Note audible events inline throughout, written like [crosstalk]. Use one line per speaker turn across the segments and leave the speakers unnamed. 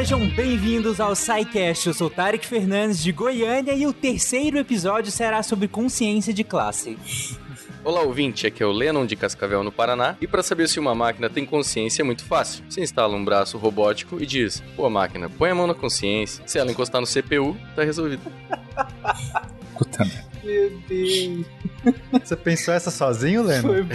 Sejam bem-vindos ao SciCast. Eu sou Tarek Fernandes de Goiânia e o terceiro episódio será sobre consciência de classe.
Olá, ouvinte, aqui é o Lennon de Cascavel, no Paraná. E para saber se uma máquina tem consciência é muito fácil. Você instala um braço robótico e diz: Pô, máquina, põe a mão na consciência. Se ela encostar no CPU, tá resolvido.
Puta merda.
Meu Deus.
Você pensou essa sozinho, Leno?
Foi bom.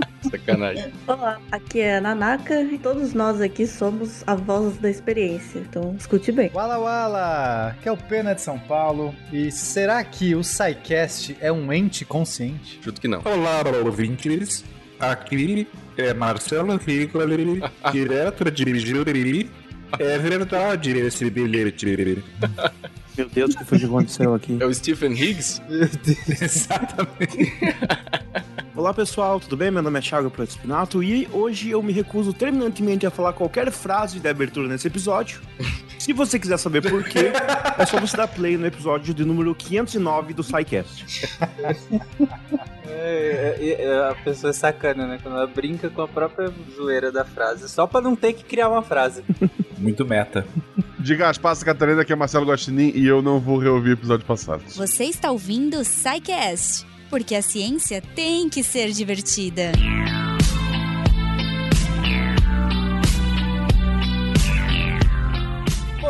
[laughs]
Sacanagem. [laughs]
Olá, aqui é a Nanaka e todos nós aqui somos a voz da experiência, então escute bem.
Wala Wala, que é o Pena de São Paulo. E será que o SciCast é um ente consciente?
Chuto que não.
Olá, ouvintes. Aqui é Marcelo Rico, direto de Juriri. É verdade esse bilhete. [laughs]
Meu Deus, o que foi que aconteceu aqui?
É o Stephen Higgs? [laughs]
Exatamente. [laughs]
Olá pessoal, tudo bem? Meu nome é Thiago Plato Spinato e hoje eu me recuso terminantemente a falar qualquer frase de abertura nesse episódio. [laughs] Se você quiser saber por quê, é só você dar play no episódio de número 509 do SciCast.
É, é, é, a pessoa é sacana, né? Quando ela brinca com a própria zoeira da frase, só pra não ter que criar uma frase. [laughs]
Muito meta.
Diga as passas, Catarina, que é Marcelo Gostinin e eu não vou reouvir o episódio passado.
Você está ouvindo o SciCast, porque a ciência tem que ser divertida.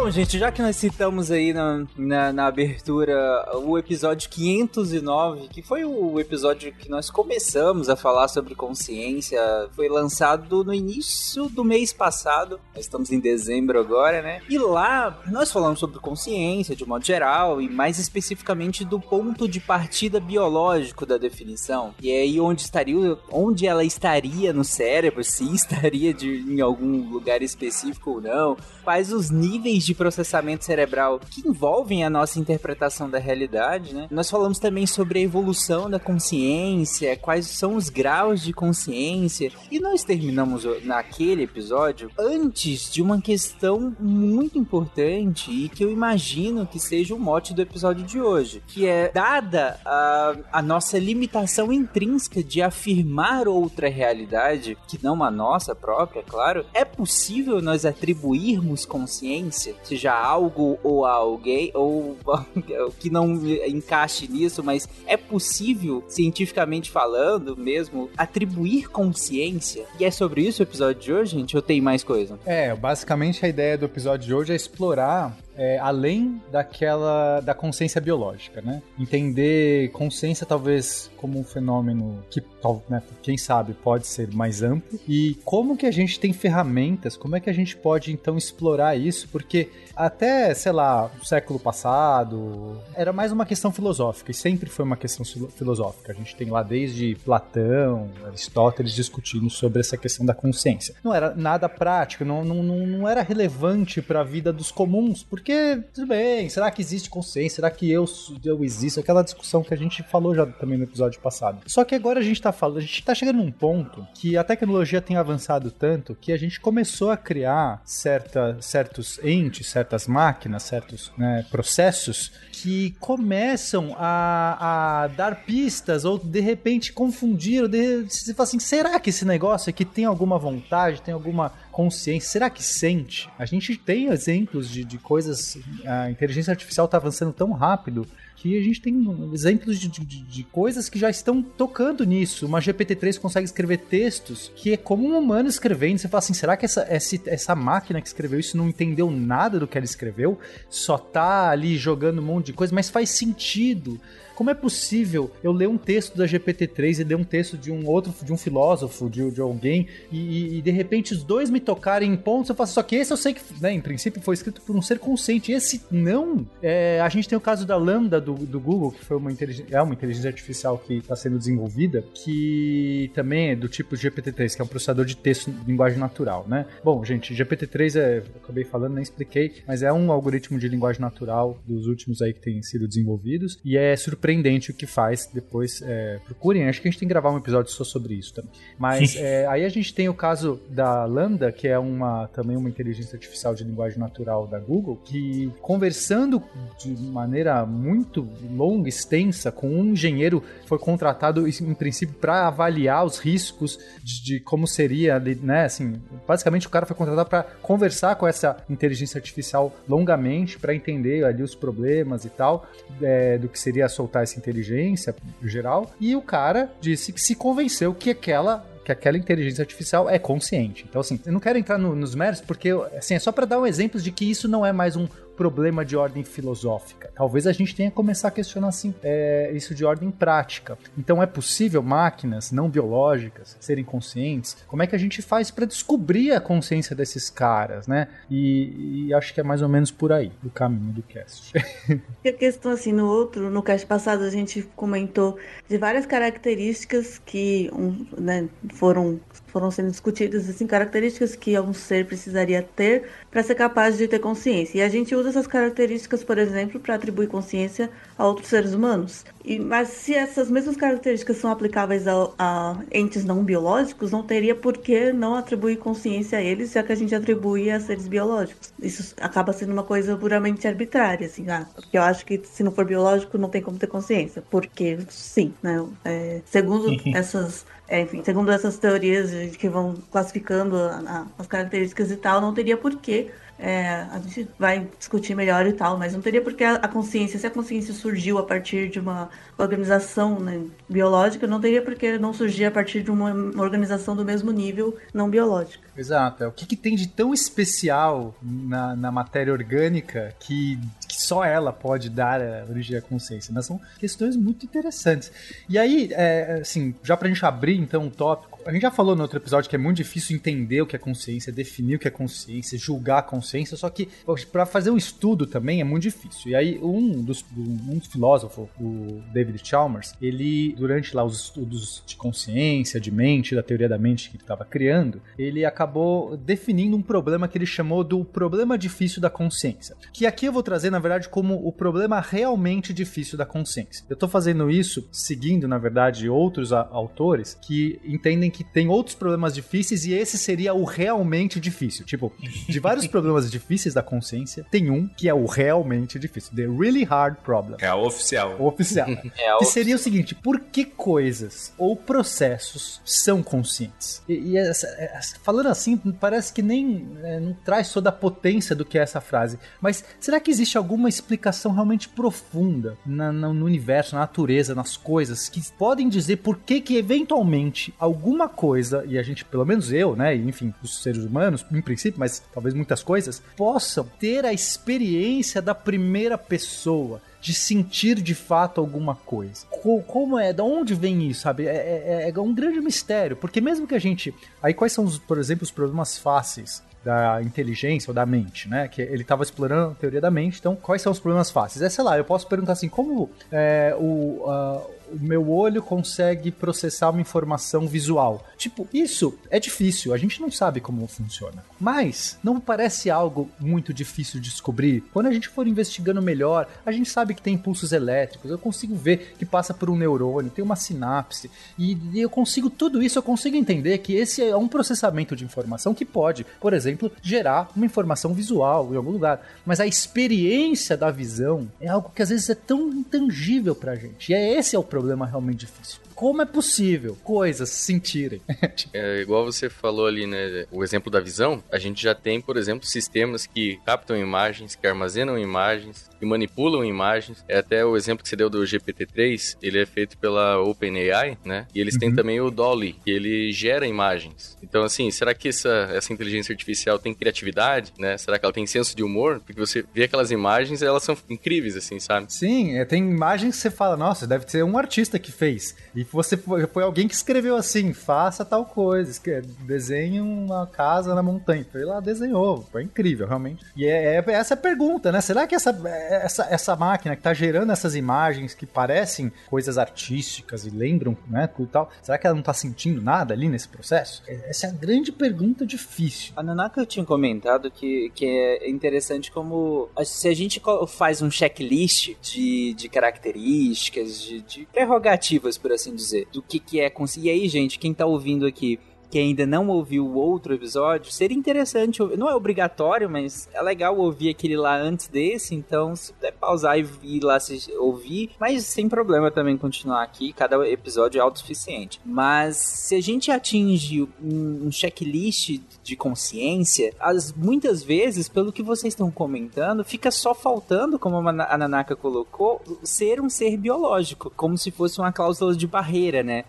Bom, gente, já que nós citamos aí na, na, na, abertura o episódio 509, que foi o episódio que nós começamos a falar sobre consciência, foi lançado no início do mês passado, nós estamos em dezembro agora, né? E lá nós falamos sobre consciência de modo geral e mais especificamente do ponto de partida biológico da definição. E é aí onde estaria, onde ela estaria no cérebro, se estaria de, em algum lugar específico ou não, quais os níveis de processamento cerebral que envolvem a nossa interpretação da realidade, né? Nós falamos também sobre a evolução da consciência, quais são os graus de consciência, e nós terminamos naquele episódio antes de uma questão muito importante e que eu imagino que seja o mote do episódio de hoje, que é dada a, a nossa limitação intrínseca de afirmar outra realidade, que não a nossa própria, claro, é possível nós atribuirmos consciência seja algo ou alguém, ou [laughs] que não encaixe nisso, mas é possível, cientificamente falando mesmo, atribuir consciência? E é sobre isso o episódio de hoje, gente? Ou tem mais coisa?
É, basicamente a ideia do episódio de hoje é explorar é, além daquela da consciência biológica, né? Entender consciência talvez como um fenômeno que, né, quem sabe, pode ser mais amplo e como que a gente tem ferramentas, como é que a gente pode então explorar isso, porque até, sei lá, o século passado era mais uma questão filosófica e sempre foi uma questão filosófica. A gente tem lá desde Platão, Aristóteles discutindo sobre essa questão da consciência. Não era nada prático, não, não, não era relevante para a vida dos comuns, porque, tudo bem, será que existe consciência? Será que eu, eu existo? Aquela discussão que a gente falou já também no episódio passado. Só que agora a gente tá falando, a gente tá chegando num ponto que a tecnologia tem avançado tanto que a gente começou a criar certa, certos entes, certas máquinas, certos né, processos que começam a, a, dar pistas ou de repente confundir, ou de, você fala assim, será que esse negócio aqui tem alguma vontade, tem alguma consciência? Será que sente? A gente tem exemplos de, de coisas, a inteligência artificial está avançando tão rápido que a gente tem exemplos de, de, de, coisas que já estão tocando nisso. Uma GPT-3 consegue escrever textos que é como um humano escrevendo. Você fala assim, será que essa, essa, essa máquina que escreveu isso não entendeu nada do que ela escreveu? Só tá ali jogando um monte de coisa, mas faz sentido. Como é possível eu ler um texto da GPT-3 e ler um texto de um outro, de um filósofo, de, de alguém, e, e, de repente os dois me tocarem em pontos, eu faço, só que esse eu sei que, né, em princípio, foi escrito por um ser consciente. Esse não. É, a gente tem o caso da Lambda do, do Google, que foi uma é uma inteligência artificial que está sendo desenvolvida, que também é do tipo GPT-3, que é um processador de texto de linguagem natural, né? Bom, gente, GPT-3 é, eu acabei falando, nem expliquei, mas é um algoritmo de linguagem natural dos últimos aí que têm sido desenvolvidos, e é surpreendente surpreendente o que faz. Depois é, procurem, acho que a gente tem que gravar um episódio só sobre isso também. Mas é, aí a gente tem o caso da Lambda, que é uma também uma inteligência artificial de linguagem natural da Google, que conversando de maneira muito longa, extensa, com um engenheiro foi contratado, em princípio, para avaliar os riscos de, de como seria, né? Assim, basicamente o cara foi contratado para conversar com essa inteligência artificial longamente, para entender ali os problemas e tal, é, do que seria soltar essa inteligência geral. E o cara disse que se convenceu que aquela que aquela inteligência artificial é consciente. Então, assim, eu não quero entrar no- nos méritos, porque, assim, é só para dar um exemplo de que isso não é mais um problema de ordem filosófica. Talvez a gente tenha que começar a questionar, assim, é, isso de ordem prática. Então, é possível máquinas não biológicas serem conscientes? Como é que a gente faz para descobrir a consciência desses caras, né? E, e acho que é mais ou menos por aí, o caminho do cast. [laughs]
E a questão, assim, no outro, no cast passado, a gente comentou de várias características que um, né, foram, foram sendo discutidas, assim, características que um ser precisaria ter para ser capaz de ter consciência. E a gente usa essas características, por exemplo, para atribuir consciência a outros seres humanos. E, mas se essas mesmas características são aplicáveis a, a entes não biológicos, não teria por que não atribuir consciência a eles, já que a gente atribui a seres biológicos. Isso acaba sendo uma coisa puramente arbitrária, assim, ah, porque eu acho que se não for biológico não tem como ter consciência, porque sim, né? É, segundo essas é, enfim, segundo essas teorias que vão classificando a- a- as características e tal, não teria porquê. É, a gente vai discutir melhor e tal, mas não teria porquê a, a consciência, se a consciência surgiu a partir de uma organização né, biológica, não teria porquê não surgir a partir de uma, uma organização do mesmo nível não biológica.
Exato. é. O que, que tem de tão especial na, na matéria orgânica que, que só ela pode dar a origem à consciência? Mas são questões muito interessantes. E aí, é, assim, já pra gente abrir então o tópico, a gente já falou no outro episódio que é muito difícil entender o que é consciência, definir o que é consciência, julgar a consciência, só que para fazer um estudo também é muito difícil. E aí, um dos, um dos filósofos, o David Chalmers, ele, durante lá os estudos de consciência, de mente, da teoria da mente que ele estava criando, ele acabou definindo um problema que ele chamou do problema difícil da consciência. Que aqui eu vou trazer, na verdade, como o problema realmente difícil da consciência. Eu estou fazendo isso seguindo, na verdade, outros autores que entendem que tem outros problemas difíceis e esse seria o realmente difícil. Tipo, de vários [laughs] problemas difíceis da consciência, tem um que é o realmente difícil. The really hard problem.
É a oficial.
O oficial. [laughs]
É,
Que
o-
seria o seguinte: por que coisas ou processos são conscientes? E, e essa- essa- falando assim, parece que nem é, não traz toda a potência do que é essa frase. Mas será que existe alguma explicação realmente profunda na- na- no universo, na natureza, nas coisas, que podem dizer por que que eventualmente alguma coisa, e a gente, pelo menos eu, né, enfim, os seres humanos, em princípio, mas talvez muitas coisas, possam ter a experiência da primeira pessoa? de sentir de fato alguma coisa. Co- Como é? Da onde vem isso, sabe? É, é- é um grande mistério, porque mesmo que a gente. Aí quais são, os, por exemplo, os problemas fáceis da inteligência ou da mente, né? Que ele estava explorando a teoria da mente, então quais são os problemas fáceis? É, sei lá, eu posso perguntar assim, como é, o, a- o meu olho consegue processar uma informação visual? Tipo, isso é difícil, a gente não sabe como funciona. Mas não parece algo muito difícil de descobrir? Quando a gente for investigando melhor, a gente sabe que tem impulsos elétricos, eu consigo ver que passa por um neurônio, tem uma sinapse, e, eu consigo tudo isso, eu consigo entender que esse é um processamento de informação que pode, por exemplo, gerar uma informação visual em algum lugar. Mas a experiência da visão é algo que às vezes é tão intangível pra gente. E é esse é o problema realmente difícil. Como é possível coisas se sentirem? [laughs]
É, igual você falou ali, né? O exemplo da visão, a gente já tem, por exemplo, sistemas que captam imagens, que armazenam imagens, que manipulam imagens. É até o exemplo que você deu do GPT-3, ele é feito pela OpenAI, né? E eles têm também o Dolly, que ele gera imagens. Então, assim, será que essa, essa inteligência artificial tem criatividade, né? Será que ela tem senso de humor? Porque você vê aquelas imagens, elas são incríveis, assim, sabe?
Sim, é, tem imagens que você fala, nossa, deve ser um artista que fez. E você foi, foi alguém que escreveu assim, faça tal coisa, desenhe uma casa na montanha. Foi lá, desenhou. Foi incrível, realmente. E é, é essa a pergunta, né? Será que essa, essa, essa máquina que tá gerando essas imagens que parecem coisas artísticas e lembram, né, e tal, será que ela não tá sentindo nada ali nesse processo? Essa é a grande pergunta difícil.
A Nanaka tinha comentado que, que é interessante como se a gente faz um checklist de, de características, de, de prerrogativas, por assim dizer, do que, que é. E aí, gente, quem tá ouvindo aqui que ainda não ouviu o outro episódio, seria interessante, ouvir- não é obrigatório, mas é legal ouvir aquele lá antes desse, então se puder pausar e ir lá se ouvir, mas sem problema também continuar aqui, cada episódio é autossuficiente. Mas se a gente atinge um, checklist de consciência, as, muitas vezes, pelo que vocês estão comentando, fica só faltando, como a Nanaka colocou, ser um ser biológico, como se fosse uma cláusula de barreira, né?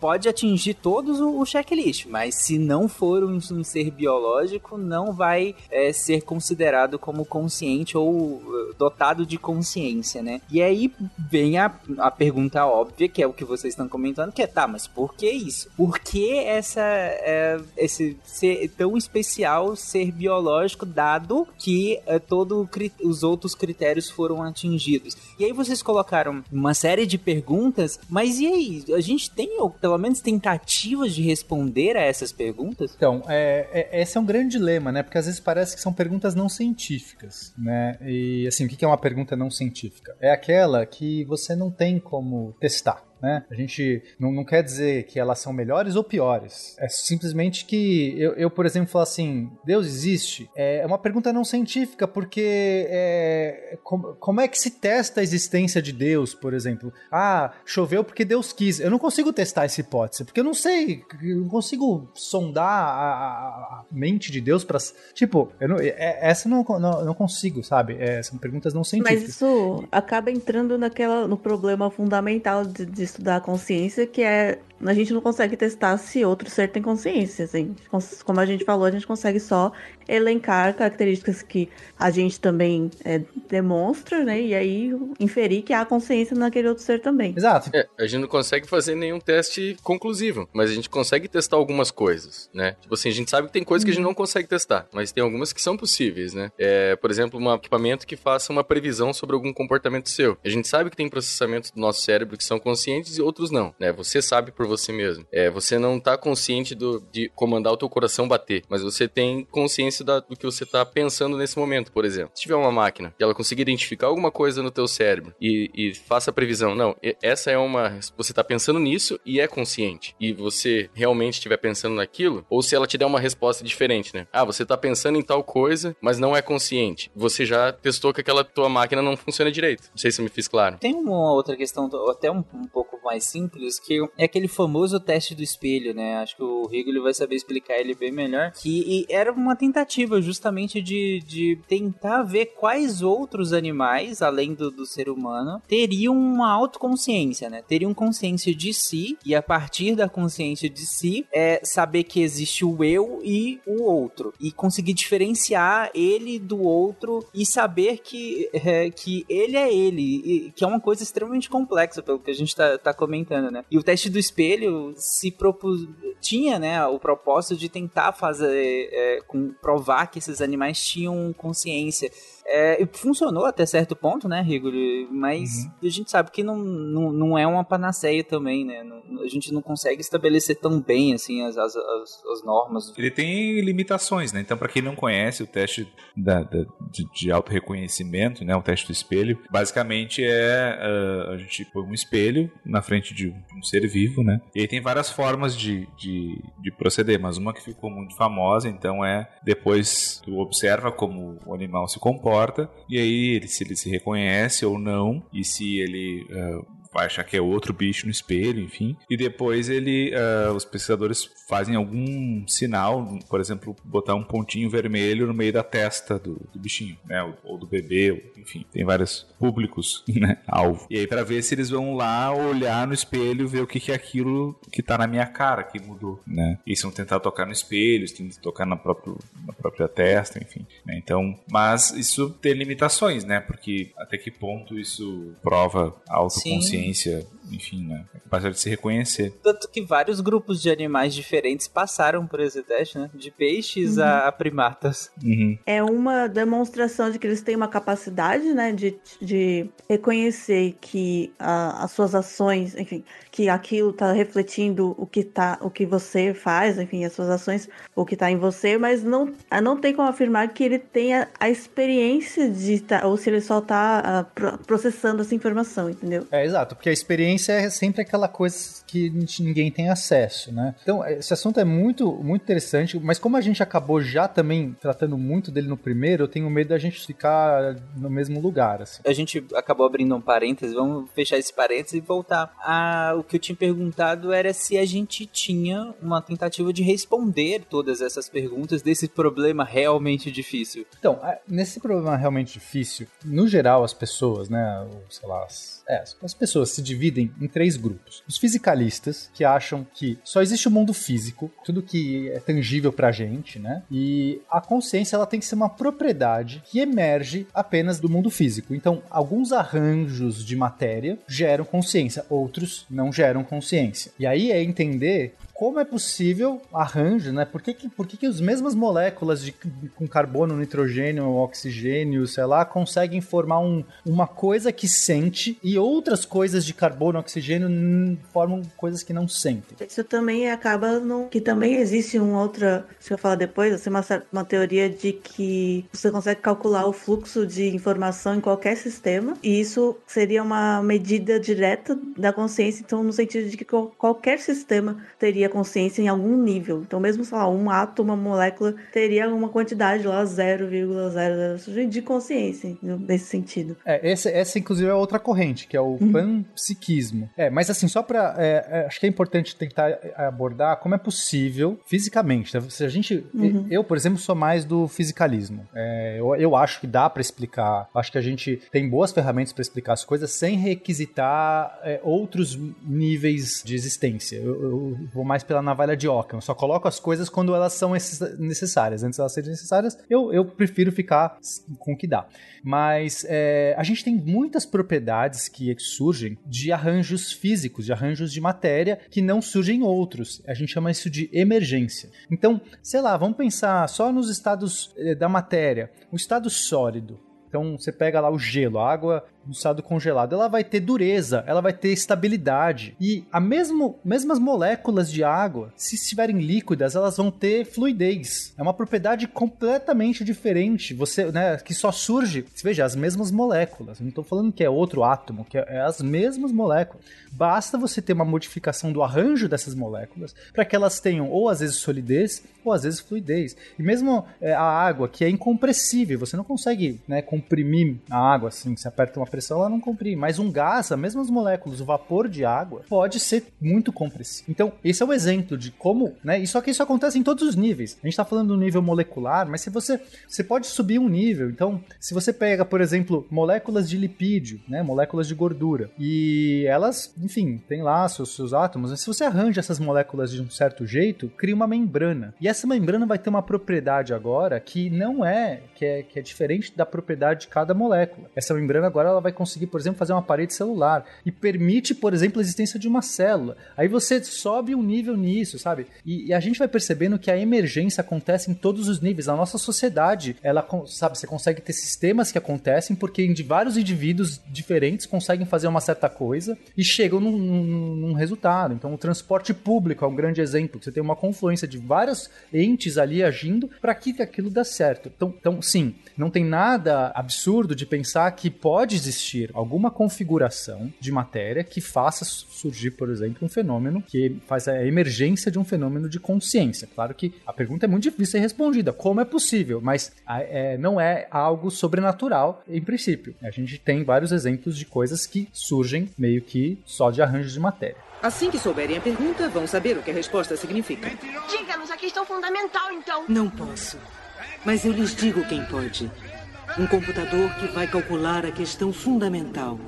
Pode atingir todos o, o mas se não for um, um ser biológico, não vai é, ser considerado como consciente ou uh, dotado de consciência, né? E aí vem a, a pergunta óbvia, que é o que vocês estão comentando, que é, tá, mas por que isso? Por que essa, é, esse ser tão especial ser biológico, dado que é, todo cri- os outros critérios foram atingidos? E aí vocês colocaram uma série de perguntas, mas e aí? A gente tem, ou pelo menos, tentativas de responder a essas perguntas?
Então, é, é- esse é um grande dilema, né? Porque às vezes parece que são perguntas não científicas, né? E assim, o que é uma pergunta não científica? É aquela que você não tem como testar. Né? A gente não, não quer dizer que elas são melhores ou piores. É simplesmente que eu, eu, por exemplo, falo assim: Deus existe? É uma pergunta não científica, porque é, como, como é que se testa a existência de Deus, por exemplo? Ah, choveu porque Deus quis. Eu não consigo testar essa hipótese, porque eu não sei, eu não consigo sondar a, a- mente de Deus para Tipo, eu não, é- essa eu não, não, não consigo, sabe? É, são perguntas não
Mas
científicas.
isso acaba entrando naquela, no problema fundamental de, de estudar a consciência, que é a gente não consegue testar se outro ser tem consciência. Assim. Como a gente falou, a gente consegue só elencar características que a gente também é, demonstra, né? E aí inferir que há consciência naquele outro ser também.
Exato.
É, a gente não consegue fazer nenhum teste conclusivo, mas a gente consegue testar algumas coisas, né? Tipo assim, a gente sabe que tem coisas que a gente não consegue testar, mas tem algumas que são possíveis, né? É, por exemplo, um equipamento que faça uma previsão sobre algum comportamento seu. A gente sabe que tem processamentos do nosso cérebro que são conscientes e outros não, né? Você sabe por você mesmo. É, você não tá consciente do, de comandar o teu coração bater, mas você tem consciência da- do que você tá pensando nesse momento, por exemplo. Se tiver uma máquina e ela conseguir identificar alguma coisa no teu cérebro e, e faça a previsão, não, essa é uma. Você tá pensando nisso e é consciente. E você realmente estiver pensando naquilo, ou se ela te der uma resposta diferente, né? Ah, você tá pensando em tal coisa, mas não é consciente. Você já testou que aquela tua máquina não funciona direito. Não sei se eu me fiz claro.
Tem uma outra questão, até um, um pouco mais simples, que é aquele famoso teste do espelho, né? Acho que o Rigo vai saber explicar ele bem melhor. Que era uma tentativa justamente de, de tentar ver quais outros animais, além do, do ser humano, teriam uma autoconsciência, né? Teriam consciência de si, e a partir da consciência de si, é saber que existe o eu e o outro. E conseguir diferenciar ele do outro e saber que, é, que ele é ele, e- que é uma coisa extremamente complexa, pelo que a gente tá, tá comentando, né? E o teste do espelho se propus, tinha, né, o propósito de tentar fazer, é, com, provar que esses animais tinham consciência. É, funcionou até certo ponto, né, Rigoli? Mas a gente sabe que não, não, não é uma panaceia também, né? Não- a gente não consegue estabelecer tão bem, assim, as, as, as, as normas.
Ele tem limitações, né? Então, para quem não conhece o teste da, da- de, de auto-reconhecimento, né? O teste do espelho, basicamente é ah, a gente põe um espelho na frente de um, de um ser vivo, né? E aí tem várias formas de, de, de proceder, mas uma que ficou muito famosa, então é depois tu observa como o animal se comporta e aí ele, se ele se reconhece ou não e se ele ah, vai achar que é outro bicho no espelho, enfim. E depois ele, ah, os pesquisadores fazem algum sinal, por exemplo, botar um pontinho vermelho no meio da testa do, do bichinho, né? Ou, ou do bebê, ou- enfim. Tem vários públicos, [laughs] né? Alvo. E aí para ver se eles vão lá olhar no espelho, ver o que, que é aquilo que tá na minha cara que mudou, né? E se vão tentar tocar no espelho, se que tocar na, próprio, na própria testa, enfim. né? Então, mas isso tem limitações, né? Porque até que ponto isso prova a autoconsciência, consciência enfim, né? A capacidade de se reconhecer.
Tanto que vários grupos de animais diferentes passaram por esse teste, né? De peixes a, a primatas.
Uhum.
É uma demonstração de que eles têm uma capacidade, né, de, de reconhecer que a- as suas ações, enfim, que aquilo está refletindo o que tá, o que você faz, enfim, as suas ações, o que está em você, mas não, ah, não tem como afirmar que ele tenha a experiência de tá, ou se ele só está processando essa informação, entendeu?
É, exato, porque a experiência consciência é sempre aquela coisa que ninguém tem acesso, né? Então, esse assunto é muito, muito interessante, mas como a gente acabou já também tratando muito dele no primeiro, eu tenho medo da gente ficar no mesmo lugar, assim.
A gente acabou abrindo um parênteses, vamos fechar esse parênteses e voltar. Ah, o que eu tinha perguntado era se a gente tinha uma tentativa de responder todas essas perguntas desse problema realmente difícil.
Então, nesse problema realmente difícil, no geral, as pessoas, né, sei lá, as, é, as pessoas se dividem em três grupos. Os fisicalistas, que acham que só existe o mundo físico, tudo que é tangível pra gente, né? E a consciência ela tem que ser uma propriedade que emerge apenas do mundo físico. Então, alguns arranjos de matéria geram consciência, outros não geram consciência. E aí é entender como é possível arranjo, né? Por que, que, por que, que as mesmas moléculas de, com carbono, nitrogênio, oxigênio, sei lá, conseguem formar um, uma coisa que sente e outras coisas de carbono, oxigênio formam coisas que não sentem?
Isso também acaba no, que também existe uma outra, se eu falar depois, assim, uma, uma teoria de que você consegue calcular o fluxo de informação em qualquer sistema e isso seria uma medida direta da consciência, então no sentido de que qualquer sistema teria consciência em algum nível. Então, mesmo, sei lá, um átomo, uma molécula, teria uma quantidade lá, 0,00 de consciência, nesse sentido.
É, essa, essa inclusive é outra corrente, que é o uhum. panpsiquismo. É, mas assim, só pra. É, é, acho que é importante tentar abordar como é possível fisicamente. Né? Se a gente. Uhum. Eu, por exemplo, sou mais do fisicalismo. É, eu, eu acho que dá para explicar. Acho que a gente tem boas ferramentas para explicar as coisas sem requisitar é, outros níveis de existência. Eu, eu vou mais pela navalha de Ockham. Eu só coloco as coisas quando elas são necessárias. Antes de elas serem necessárias, eu, eu prefiro ficar com o que dá. Mas é, a gente tem muitas propriedades que surgem de arranjos físicos, de arranjos de matéria, que não surgem outros. A gente chama isso de emergência. Então, sei lá, vamos pensar só nos estados eh, da matéria. O estado sólido. Então você pega lá o gelo, a água no estado congelado, ela vai ter dureza, ela vai ter estabilidade. E a mesmo, mesmas moléculas de água, se estiverem líquidas, elas vão ter fluidez. É uma propriedade completamente diferente. Você, né, que só surge, veja, as mesmas moléculas. não estou falando que é outro átomo, que é, é as mesmas moléculas. Basta você ter uma modificação do arranjo dessas moléculas para que elas tenham ou às vezes solidez ou às vezes fluidez. E mesmo é, a água, que é incompressível, você não consegue né, comprimir a água assim, você aperta uma pressão, ela não comprime. Mas um gás, as mesmas moléculas, o vapor de água, pode ser muito compressivo. Então, esse é o exemplo de como, né? E só que isso acontece em todos os níveis. A gente está falando do nível molecular, mas se você, você pode subir um nível. Então, se você pega, por exemplo, moléculas de lipídio, né? Moléculas de gordura, e elas, enfim, tem lá seus, seus átomos. Mas se você arranja essas moléculas de um certo jeito, cria uma membrana. E essa membrana vai ter uma propriedade agora que não é que é, que é diferente da propriedade de cada molécula. Essa membrana agora ela vai conseguir, por exemplo, fazer uma parede celular e permite, por exemplo, a existência de uma célula. Aí você sobe um nível nisso, sabe? E, e a gente vai percebendo que a emergência acontece em todos os níveis. A nossa sociedade, ela, sabe, você consegue ter sistemas que acontecem porque de vários indivíduos diferentes conseguem fazer uma certa coisa e chegam num, num, num resultado. Então, o transporte público é um grande exemplo. Você tem uma confluência de vários entes ali agindo para que aquilo dê certo. Então, então, sim, não tem nada absurdo de pensar que pode existir existir alguma configuração de matéria que faça surgir, por exemplo, um fenômeno que faz a emergência de um fenômeno de consciência. Claro que a pergunta é muito difícil de ser respondida, como é possível? Mas é, não é algo sobrenatural em princípio. A gente tem vários exemplos de coisas que surgem meio que só de arranjos de matéria.
Assim que souberem a pergunta, vão saber o que a resposta significa.
Diga-nos a questão fundamental, então.
Não posso. Mas eu lhes digo quem pode. Um computador que vai calcular a questão fundamental.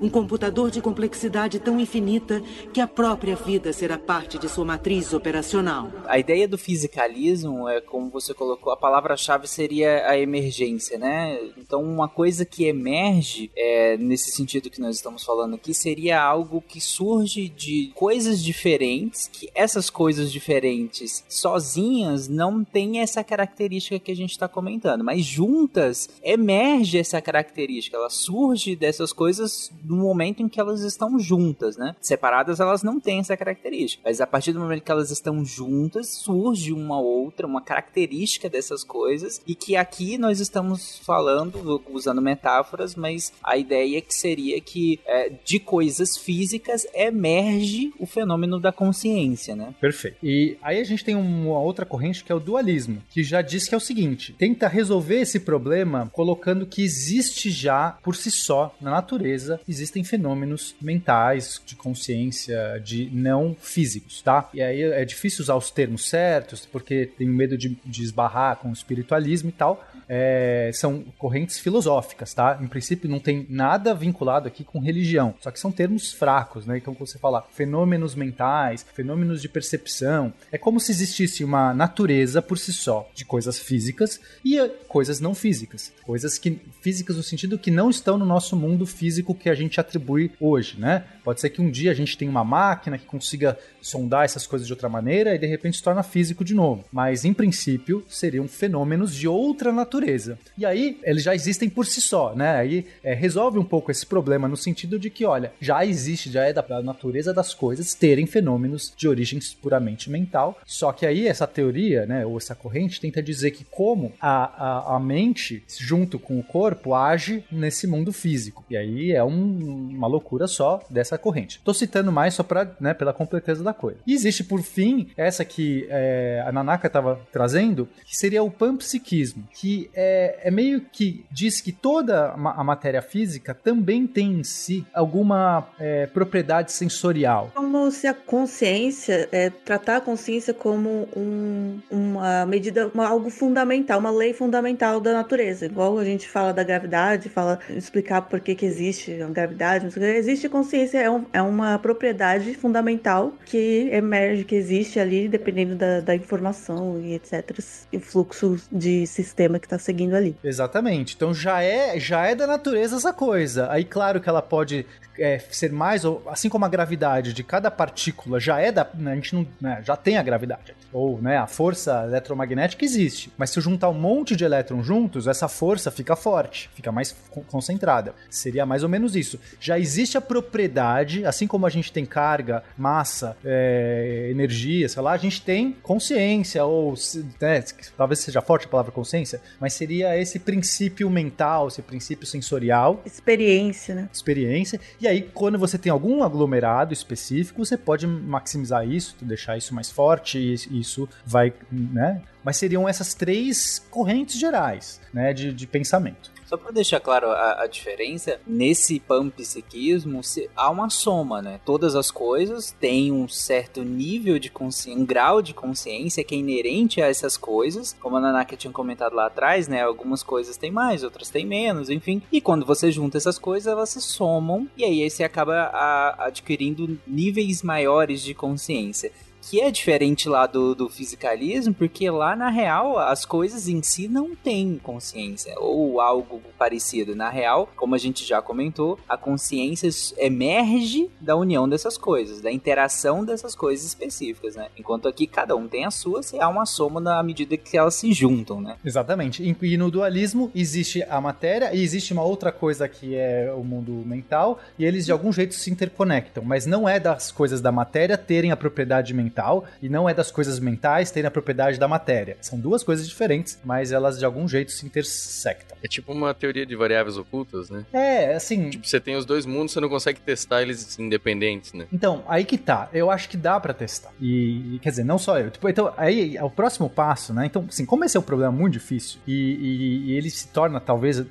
Um computador de complexidade tão infinita que a própria vida será parte de sua matriz operacional.
A ideia do fisicalismo é, como você colocou, a palavra-chave seria a emergência, né? Então, uma coisa que emerge, é, nesse sentido que nós estamos falando aqui, seria algo que surge de coisas diferentes, que essas coisas diferentes sozinhas não têm essa característica que a gente está comentando, mas juntas emerge essa característica, ela surge dessas coisas do momento em que elas estão juntas, né? Separadas elas não têm essa característica, mas a partir do momento que elas estão juntas, surge uma outra, uma característica dessas coisas e que aqui nós estamos falando, usando metáforas, mas a ideia que seria que é, de coisas físicas emerge o fenômeno da consciência, né?
Perfeito. E aí a gente tem uma outra corrente que é o dualismo, que já diz que é o seguinte: tenta resolver esse problema colocando que existe já por si só na natureza existem fenômenos mentais de consciência de não físicos, tá? E aí é difícil usar os termos certos porque tenho medo de, de esbarrar com o espiritualismo e tal. É, são correntes filosóficas, tá? Em princípio não tem nada vinculado aqui com religião, só que são termos fracos, né? Então quando você fala fenômenos mentais, fenômenos de percepção, é como se existisse uma natureza por si só de coisas físicas e coisas não físicas, coisas que físicas no sentido que não estão no nosso mundo físico que a gente atribui hoje, né? Pode ser que um dia a gente tenha uma máquina que consiga sondar essas coisas de outra maneira e de repente se torna físico de novo. Mas em princípio seriam fenômenos de outra natureza. E aí eles já existem por si só, né? Aí é, resolve um pouco esse problema no sentido de que, olha, já existe, já é da natureza das coisas terem fenômenos de origem puramente mental. Só que aí essa teoria, né, ou essa corrente tenta dizer que como a, a, a mente junto com o corpo age nesse mundo físico. E aí é um, uma loucura só dessa corrente. Tô citando mais só para, né, pela completeza da coisa. E existe, por fim, essa que é, a Nanaka estava trazendo, que seria o panpsiquismo, que é, é meio que diz que toda a matéria física também tem em si alguma é, propriedade sensorial.
Como se a consciência, é, tratar a consciência como um, uma medida, uma, algo fundamental, uma lei fundamental da natureza. Igual a gente fala da gravidade, fala explicar por que, que existe a gravidade, existe consciência, é, um, é uma propriedade fundamental que emerge, que existe ali, dependendo da, da informação e etc. E o fluxo de sistema que está seguindo ali.
Exatamente. Então já é, já é da natureza essa coisa. Aí, claro que ela pode é, ser mais, assim como a gravidade de cada partícula já é da. Né, a gente não, né, já tem a gravidade. Ou né, a força eletromagnética existe. Mas se eu juntar um monte de elétrons juntos, essa força fica forte, fica mais concentrada. Seria mais ou menos isso. Já existe a propriedade, assim como a gente tem carga, massa, é, energia, sei lá, a gente tem consciência, ou né, talvez seja forte a palavra consciência, mas seria esse princípio mental, esse princípio sensorial.
Experiência, né?
Experiência. E e aí, quando você tem algum aglomerado específico, você pode maximizar isso, deixar isso mais forte, e isso vai, né? Mas seriam essas três correntes gerais, né, de, de pensamento.
Só para deixar claro a, a, diferença, nesse panpsiquismo há uma soma, né? Todas as coisas têm um certo nível de consciência, um grau de consciência que é inerente a essas coisas. Como a Nanaka tinha comentado lá atrás, né? Algumas coisas têm mais, outras têm menos, enfim. E quando você junta essas coisas, elas se somam e aí você acaba a, adquirindo níveis maiores de consciência que é diferente lá do, do fisicalismo, porque lá na real as coisas em si não têm consciência ou algo parecido. Na real, como a gente já comentou, a consciência emerge da união dessas coisas, da interação dessas coisas específicas, né? Enquanto aqui cada um tem a sua, se há uma soma na medida que elas se juntam, né?
Exatamente. E no dualismo existe a matéria e existe uma outra coisa que é o mundo mental e eles de algum jeito se interconectam, mas não é das coisas da matéria terem a propriedade mental mental e não é das coisas mentais terem a propriedade da matéria. São duas coisas diferentes, mas elas de algum jeito se intersectam.
É tipo uma teoria de variáveis ocultas, né?
É, assim.
Tipo, você tem os dois mundos, você não consegue testar eles independentes, né?
Então, aí que tá. Eu acho que dá para testar. E, quer dizer, não só eu. Tipo, então, aí é o próximo passo, né? Então, assim, como esse é um problema muito difícil e, e, e ele se torna, talvez,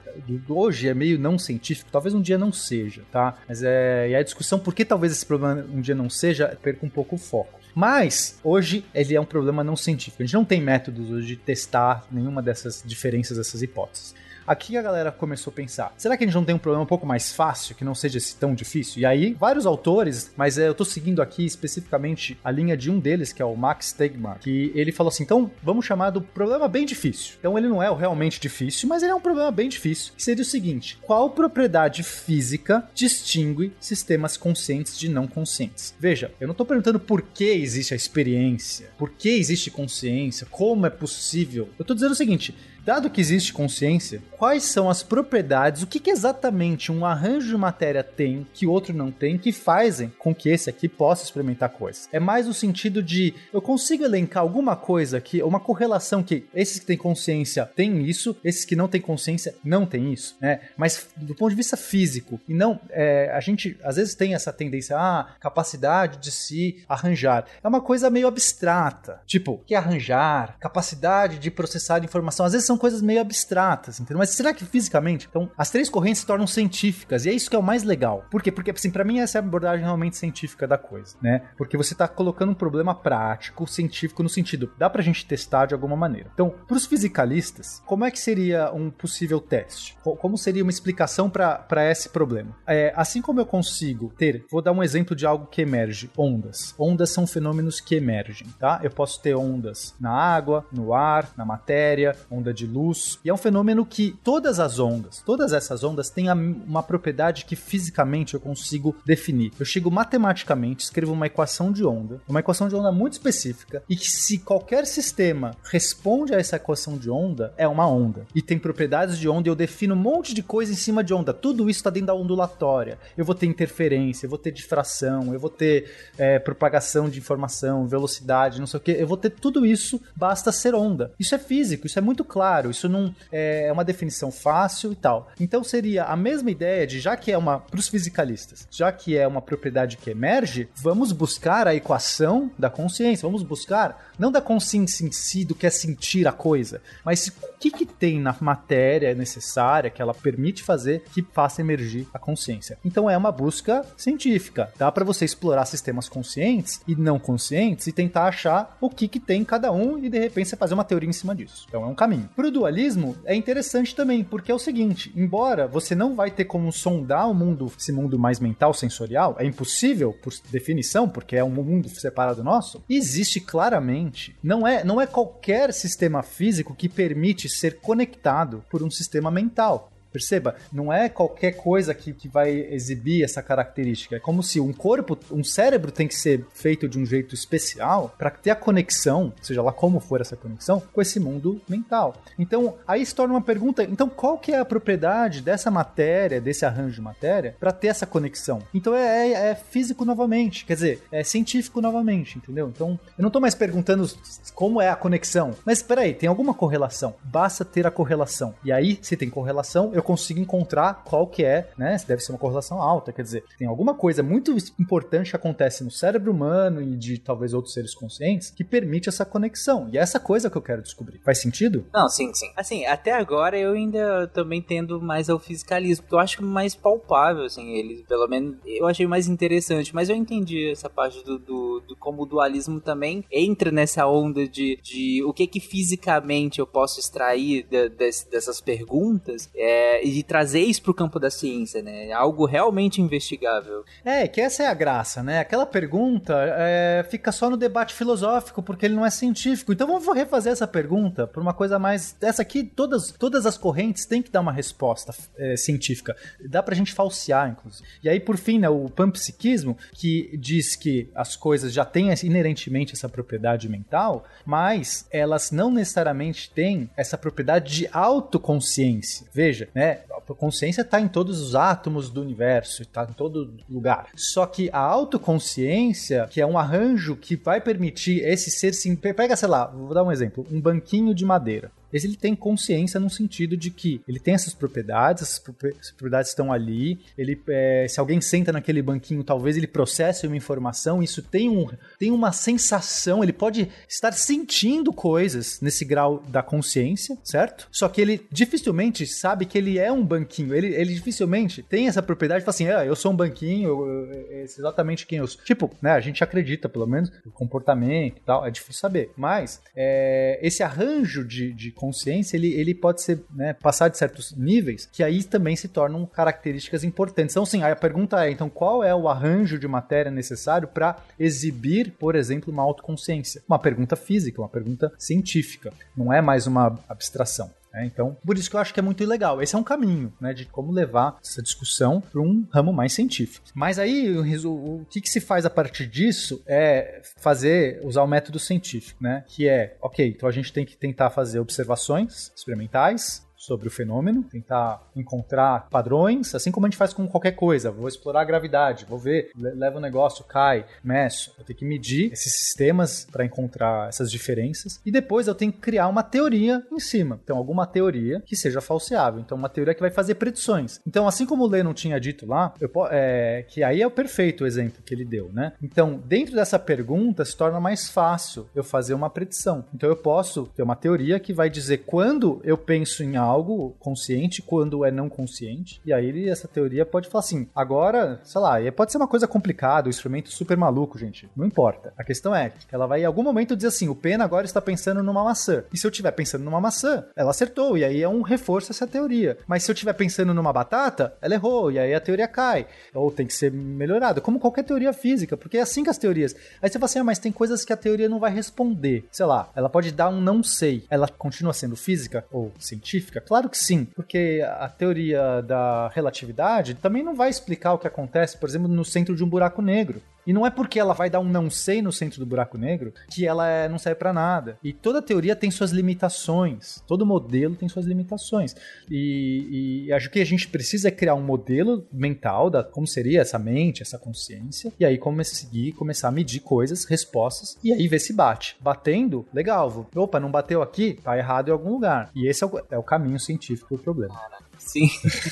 hoje é meio não científico, talvez um dia não seja, tá? Mas é. E a discussão por que talvez esse problema um dia não seja, perca um pouco o foco. Mas, hoje, ele é um problema não científico. A gente não tem métodos hoje de testar nenhuma dessas diferenças, dessas hipóteses. Aqui a galera começou a pensar: será que a gente não tem um problema um pouco mais fácil, que não seja esse tão difícil? E aí, vários autores, mas é, eu tô seguindo aqui especificamente a linha de um deles, que é o Max Tegmark, que ele falou assim: então vamos chamar do problema bem difícil. Então ele não é o realmente difícil, mas ele é um problema bem difícil. Que seria o seguinte: qual propriedade física distingue sistemas conscientes de não conscientes? Veja, eu não tô perguntando por que existe a experiência, por que existe consciência, como é possível. Eu tô dizendo o seguinte: dado que existe consciência, quais são as propriedades, o que, que exatamente um arranjo de matéria tem que outro não tem, que fazem com que esse aqui possa experimentar coisas. É mais no sentido de eu consigo elencar alguma coisa que, uma correlação que esses que têm consciência têm isso, esses que não têm consciência não têm isso, né? Mas do ponto de vista físico, e não, é, a gente às vezes tem essa tendência, ah, capacidade de se arranjar. É uma coisa meio abstrata. Tipo, que arranjar, capacidade de processar informação, às vezes são coisas meio abstratas, entendeu? Mas será que fisicamente? Então, as três correntes se tornam científicas, e é isso que é o mais legal. Por quê? Porque, assim, pra mim essa é a abordagem realmente científica da coisa, né? Porque você tá colocando um problema prático, científico, no sentido, dá pra gente testar de alguma maneira. Então, pros fisicalistas, como é que seria um possível teste? Como seria uma explicação para esse problema? É, assim como eu consigo ter, vou dar um exemplo de algo que emerge, ondas. Ondas são fenômenos que emergem, tá? Eu posso ter ondas na água, no ar, na matéria, onda de luz, e é um fenômeno que todas as ondas, todas essas ondas têm uma propriedade que fisicamente eu consigo definir. Eu chego matematicamente, escrevo uma equação de onda, uma equação de onda muito específica, e que se qualquer sistema responde a essa equação de onda, é uma onda. E tem propriedades de onda, e eu defino um monte de coisa em cima de onda. Tudo isso está dentro da ondulatória. Eu vou ter interferência, eu vou ter difração, eu vou ter é, propagação de informação, velocidade, não sei o que. Eu vou ter tudo isso, basta ser onda. Isso é físico, isso é muito claro, isso não é uma definição fácil e tal. Então seria a mesma ideia de, já que é uma, para os fisicalistas, já que é uma propriedade que emerge, vamos buscar a equação da consciência, vamos buscar, não da consciência em si, do que é sentir a coisa, mas o que, que tem na matéria necessária que ela permite fazer que faça emergir a consciência. Então é uma busca científica. Dá para você explorar sistemas conscientes e não conscientes e tentar achar o que, que tem em cada um e de repente você fazer uma teoria em cima disso. Então é um caminho. Pro dualismo é interessante também, porque é o seguinte: embora você não vai ter como sondar o mundo, esse mundo mais mental, sensorial, é impossível por definição, porque é um mundo separado nosso, existe claramente, não é, não é qualquer sistema físico que permite ser conectado por um sistema mental. Perceba, não é qualquer coisa que, que vai exibir essa característica. É como se um corpo, um cérebro tem que ser feito de um jeito especial para ter a conexão, seja lá como for essa conexão, com esse mundo mental. Então, aí se torna uma pergunta, então qual que é a propriedade dessa matéria, desse arranjo de matéria, para ter essa conexão? Então é, é, é, físico novamente, quer dizer, é científico novamente, entendeu? Então, eu não estou mais perguntando como é a conexão, mas espera aí, tem alguma correlação? Basta ter a correlação. E aí, se tem correlação, eu consigo encontrar qual que é, né? Deve ser uma correlação alta, quer dizer, tem alguma coisa muito importante que acontece no cérebro humano e de talvez outros seres conscientes que permite essa conexão. E é essa coisa que eu quero descobrir. Faz sentido?
Não, sim, sim. Assim, até agora eu ainda também tendo mais ao fisicalismo, eu acho mais palpável, assim, ele, pelo menos, eu achei mais interessante, mas eu entendi essa parte do, do, do como o dualismo também entra nessa onda de, de o que que fisicamente eu posso extrair de, de, dessas perguntas, é, e trazer isso pro campo da ciência, né? Algo realmente investigável.
É, que essa é a graça, né? Aquela pergunta é, fica só no debate filosófico, porque ele não é científico. Então vamos refazer essa pergunta por uma coisa mais. Essa aqui, todas, todas as correntes têm que dar uma resposta é, científica. Dá pra gente falsear, inclusive. E aí, por fim, né, o panpsiquismo, que diz que as coisas já têm inerentemente essa propriedade mental, mas elas não necessariamente têm essa propriedade de autoconsciência. Veja, né? Né? A consciência está em todos os átomos do universo, está em todo lugar. Só que a autoconsciência, que é um arranjo que vai permitir esse ser sim. Pega, sei lá, vou dar um exemplo: um banquinho de madeira esse ele tem consciência no sentido de que ele tem essas propriedades, essas propriedades estão ali. Ele, é, se alguém senta naquele banquinho, talvez ele processe uma informação. Isso tem, um, tem uma sensação. Ele pode estar sentindo coisas nesse grau da consciência, certo? Só que ele dificilmente sabe que ele é um banquinho. Ele, ele dificilmente tem essa propriedade. Fala assim, ah, eu sou um banquinho, eu, exatamente quem eu sou. Tipo, né? A gente acredita, pelo menos, o comportamento e tal. É difícil saber. Mas é, esse arranjo de, de consciência, ele, ele pode ser, né, passar de certos níveis, que aí também se tornam características importantes. Então, sim, a pergunta é, então, qual é o arranjo de matéria necessário para exibir, por exemplo, uma autoconsciência? Uma pergunta física, uma pergunta científica, não é mais uma abstração. Né? Então, por isso que eu acho que é muito legal. Esse é um caminho, né, de como levar essa discussão para um ramo mais científico. Mas aí, o, o, que, que se faz a partir disso é fazer, usar o método científico, né? Que é, ok, então a gente tem que tentar fazer observações experimentais, sobre o fenômeno, tentar encontrar padrões, assim como a gente faz com qualquer coisa. Vou explorar a gravidade, vou ver, leva o um negócio, cai, meço. Eu tenho que medir esses sistemas para encontrar essas diferenças e depois eu tenho que criar uma teoria em cima. Então, alguma teoria que seja falseável. Então, uma teoria que vai fazer predições. Então, assim como o Lennon tinha dito lá, eu, é, que aí é o perfeito exemplo que ele deu, né? Então, dentro dessa pergunta se torna mais fácil eu fazer uma predição. Então, eu posso ter uma teoria que vai dizer quando eu penso em algo algo consciente quando é não consciente. E aí essa teoria pode falar assim: agora, sei lá, pode ser uma coisa complicada, um instrumento super maluco, gente. Não importa. A questão é que ela vai em algum momento dizer assim: o Pena agora está pensando numa maçã. E se eu estiver pensando numa maçã, ela acertou. E aí é um reforço essa teoria. Mas se eu estiver pensando numa batata, ela errou. E aí a teoria cai. Ou tem que ser melhorada. Como qualquer teoria física, porque é assim que as teorias. Aí você fala assim: ah, mas tem coisas que a teoria não vai responder. Sei lá, ela pode dar um não sei. Ela continua sendo física ou científica? Claro que sim, porque a teoria da relatividade também não vai explicar o que acontece, por exemplo, no centro de um buraco negro. E não é porque ela vai dar um não sei no centro do buraco negro que ela é, não serve para nada. E toda teoria tem suas limitações. Todo modelo tem suas limitações. E, e acho que a gente precisa criar um modelo mental da como seria essa mente, essa consciência. E aí conseguir começar a medir coisas, respostas. E aí ver se bate. Batendo, legal. Opa, não bateu aqui? Tá errado em algum lugar. E esse é o, é o caminho científico do problema.
Sim.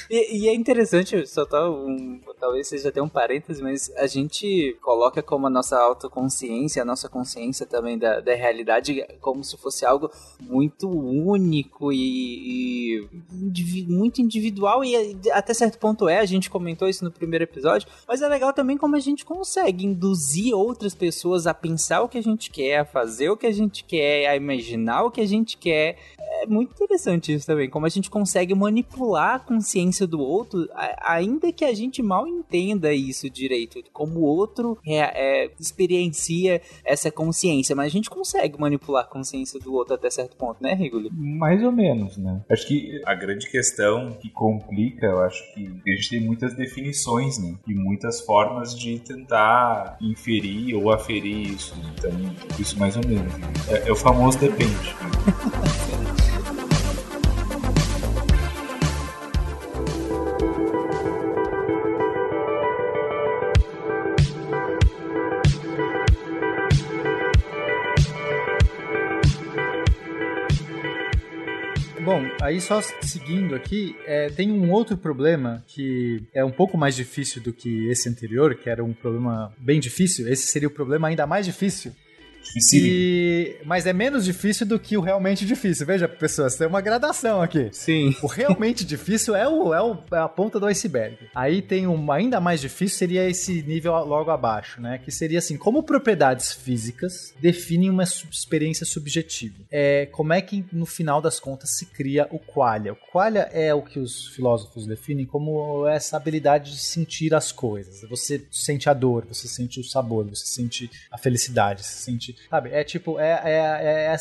E, e, é interessante, só tá um, talvez seja até um parêntese, mas a gente coloca como a nossa autoconsciência, a nossa consciência também da, da realidade, como se fosse algo muito único e, e muito individual, e até certo ponto é, a gente comentou isso no primeiro episódio, mas é legal também como a gente consegue induzir outras pessoas a pensar o que a gente quer, a fazer o que a gente quer, a imaginar o que a gente quer. É muito interessante isso também, como a gente consegue manipular a consciência do outro, ainda que a gente mal entenda isso direito, como o outro é, é, experiencia essa consciência, mas a gente consegue manipular a consciência do outro até certo ponto, né, Rigoli?
Mais ou menos, né? Acho que a grande questão que complica, eu acho que a gente tem muitas definições, né? E muitas formas de tentar inferir ou aferir isso. Então, isso mais ou menos. É, é o famoso depende. [laughs]
aí só seguindo aqui, é, tem um outro problema que é um pouco mais difícil do que esse anterior, que era um problema bem difícil. Esse seria o problema ainda mais difícil, e... Mas é menos difícil do que o realmente difícil. Veja, pessoas, tem uma gradação aqui.
Sim.
O realmente difícil é, o, é, o, é a ponta do iceberg. Aí tem um ainda mais difícil, seria esse nível logo abaixo, né? Que seria assim, como propriedades físicas definem uma experiência subjetiva. É, como é que no final das contas se cria o qualia? O qualia é o que os filósofos definem como essa habilidade de sentir as coisas. Você sente a dor, você sente o sabor, você sente a felicidade, você sente sabe? É tipo, é, é, é, é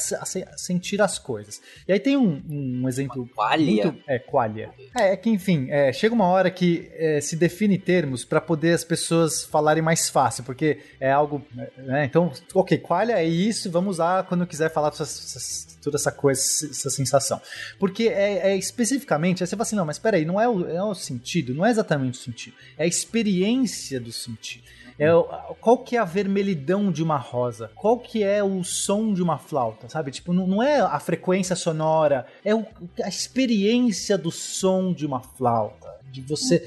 sentir as coisas. E aí tem um, um exemplo.
Qualia? Muito,
é, qualia. É, é que, enfim, é, chega uma hora que é, se define termos para poder as pessoas falarem mais fácil, porque é algo. Né? Então, ok, qualia é isso, vamos usar quando quiser falar essas, toda essa coisa, essa sensação. Porque é, é especificamente, aí você fala assim, não, mas peraí, não é o, é o sentido, não é exatamente o sentido, é a experiência do sentido. É, qual que é a vermelhidão de uma rosa? Qual que é o som de uma flauta, sabe? Tipo, não, não é a frequência sonora, é o, a experiência do som de uma flauta. De você...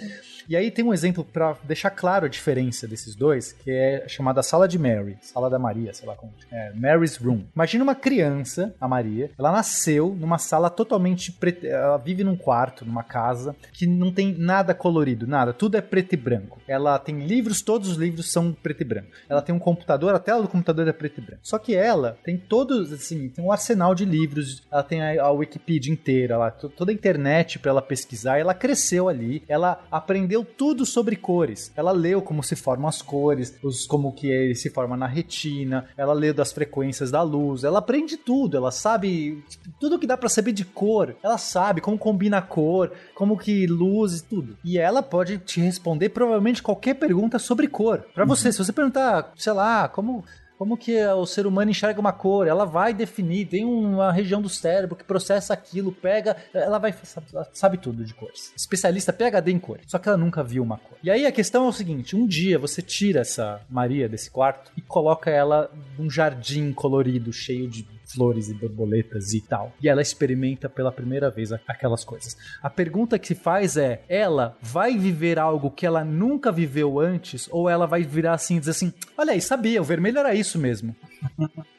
E aí tem um exemplo para deixar claro a diferença desses dois, que é chamada Sala de Mary, Sala da Maria, sei lá como. É, Mary's Room. Imagina uma criança, a Maria, ela nasceu numa sala totalmente preta, ela vive num quarto, numa casa que não tem nada colorido, nada, tudo é preto e branco. Ela tem livros, todos os livros são preto e branco. Ela tem um computador, a tela do computador é preto e branco. Só que ela tem todos, assim, tem um arsenal de livros, ela tem a, a Wikipedia inteira, ela, toda a internet para ela pesquisar, ela cresceu ali, ela aprendeu aprendeu tudo sobre cores. Ela leu como se formam as cores, os, como que ele se forma na retina, ela leu das frequências da luz, ela aprende tudo, ela sabe tipo, tudo que dá para saber de cor. Ela sabe como combina a cor, como que luz e tudo. E ela pode te responder provavelmente qualquer pergunta sobre cor. Para você, se você perguntar, sei lá, como como que o ser humano enxerga uma cor? Ela vai definir, tem uma região do cérebro que processa aquilo, pega, ela vai ela sabe tudo de cores. Especialista PhD em cores, só que ela nunca viu uma cor. E aí a questão é o seguinte, um dia você tira essa Maria desse quarto e coloca ela num jardim colorido, cheio de flores e borboletas e tal. E ela experimenta pela primeira vez aquelas coisas. A pergunta que se faz é: ela vai viver algo que ela nunca viveu antes? Ou ela vai virar assim e dizer assim: olha aí, sabia, o vermelho era isso mesmo.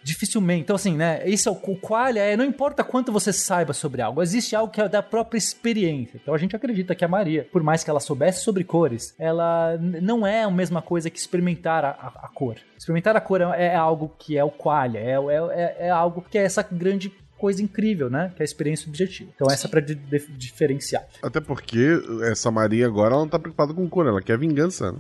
Dificilmente. Então, assim, né? Esse é o, o qual é. Não importa quanto você saiba sobre algo, existe algo que é da própria experiência. Então a gente acredita que a Maria, por mais que ela soubesse sobre cores, ela não é a mesma coisa que experimentar a, a, a cor. Experimentar a cor é, é algo que é o qualia, é, é, é algo que é essa grande coisa incrível, né? Que é a experiência objetiva. Então essa é pra diferenciar.
Até porque essa Maria agora ela não tá preocupada com cor, ela quer vingança. Né?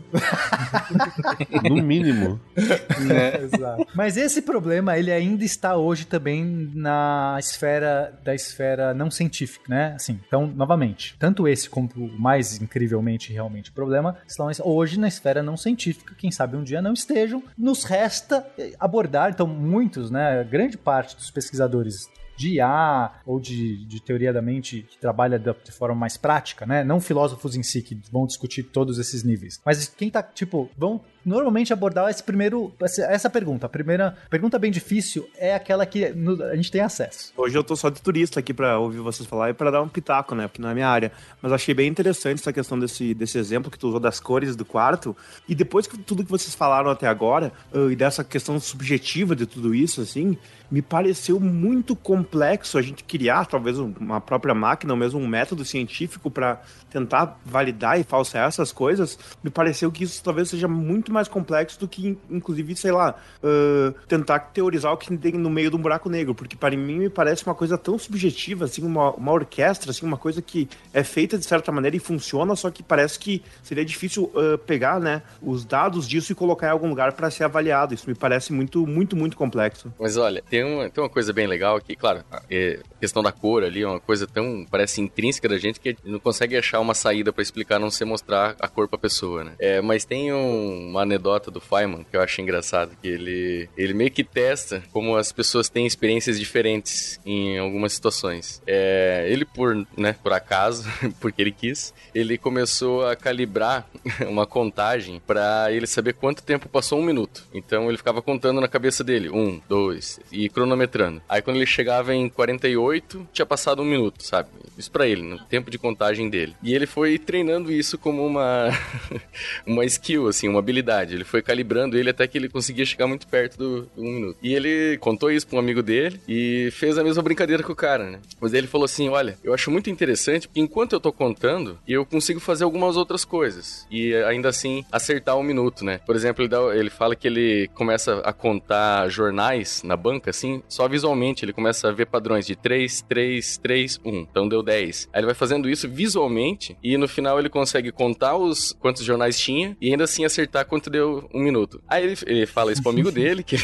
[laughs] no mínimo.
É, [laughs] exato. Mas esse problema, ele ainda está hoje também na esfera da esfera não científica, né? Assim, então, novamente, tanto esse como o mais incrivelmente realmente problema estão hoje na esfera não científica, quem sabe um dia não estejam. Nos resta abordar, então muitos, né, grande parte dos pesquisadores de IA ou de, de teoria da mente que trabalha de, forma mais prática, né? Não filósofos em si que vão discutir todos esses níveis. Mas quem tá, tipo, vão normalmente abordar esse primeiro essa pergunta. A primeira pergunta bem difícil é aquela que a gente tem acesso.
Hoje eu tô só de turista aqui para ouvir vocês falar e para dar um pitaco, né? Porque não é minha área. Mas achei bem interessante essa questão desse, desse exemplo que tu usou das cores do quarto. E depois que tudo que vocês falaram até agora, uh, e dessa questão subjetiva de tudo isso, assim, me pareceu muito complexo a gente criar talvez uma própria máquina ou mesmo um método científico para tentar validar e falsear essas coisas. Me pareceu que isso talvez seja muito mais complexo do que, inclusive, sei lá, uh, tentar teorizar o que tem no meio de um buraco negro, porque para mim me parece uma coisa tão subjetiva, assim, uma, uma orquestra, assim, uma coisa que é feita de certa maneira e funciona, só que parece que seria difícil uh, pegar, né, os dados disso e colocar em algum lugar para ser avaliado. Isso me parece muito, muito, muito complexo.
Mas olha, tem uma, tem uma coisa bem legal aqui, claro, a questão da cor ali é uma coisa tão, parece intrínseca da gente que não consegue achar uma saída para explicar, não ser mostrar a cor pra pessoa, né? É, mas tem um, uma anedota do Feynman que eu acho engraçado, que ele, ele meio que testa como as pessoas têm experiências diferentes em algumas situações. É, ele, por, né, por acaso, [laughs] porque ele quis, ele começou a calibrar [laughs] uma contagem para ele saber quanto tempo passou um minuto. Então ele ficava contando na cabeça dele, um, dois, e cronometrando. Aí quando ele chegava em 48, tinha passado um minuto, sabe? Isso para ele, no tempo de contagem dele. E ele foi treinando isso como uma [laughs] uma skill, assim, uma habilidade. Ele foi calibrando ele até que ele conseguia chegar muito perto do, do um minuto. E ele contou isso pra um amigo dele e fez a mesma brincadeira com o cara, né? Mas ele falou assim: olha, eu acho muito interessante porque enquanto eu tô contando, eu consigo fazer algumas outras coisas. E ainda assim acertar um minuto, né? Por exemplo, ele, dá, ele fala que ele começa a contar jornais na banca, assim, só visualmente. Ele começa a ver padrões de 3, 3, 3, 1. Então deu 10. Aí ele vai fazendo isso visualmente e no final ele consegue contar os quantos jornais tinha e ainda assim acertar quanto deu um minuto. Aí ele, ele fala isso pro amigo [laughs] dele, que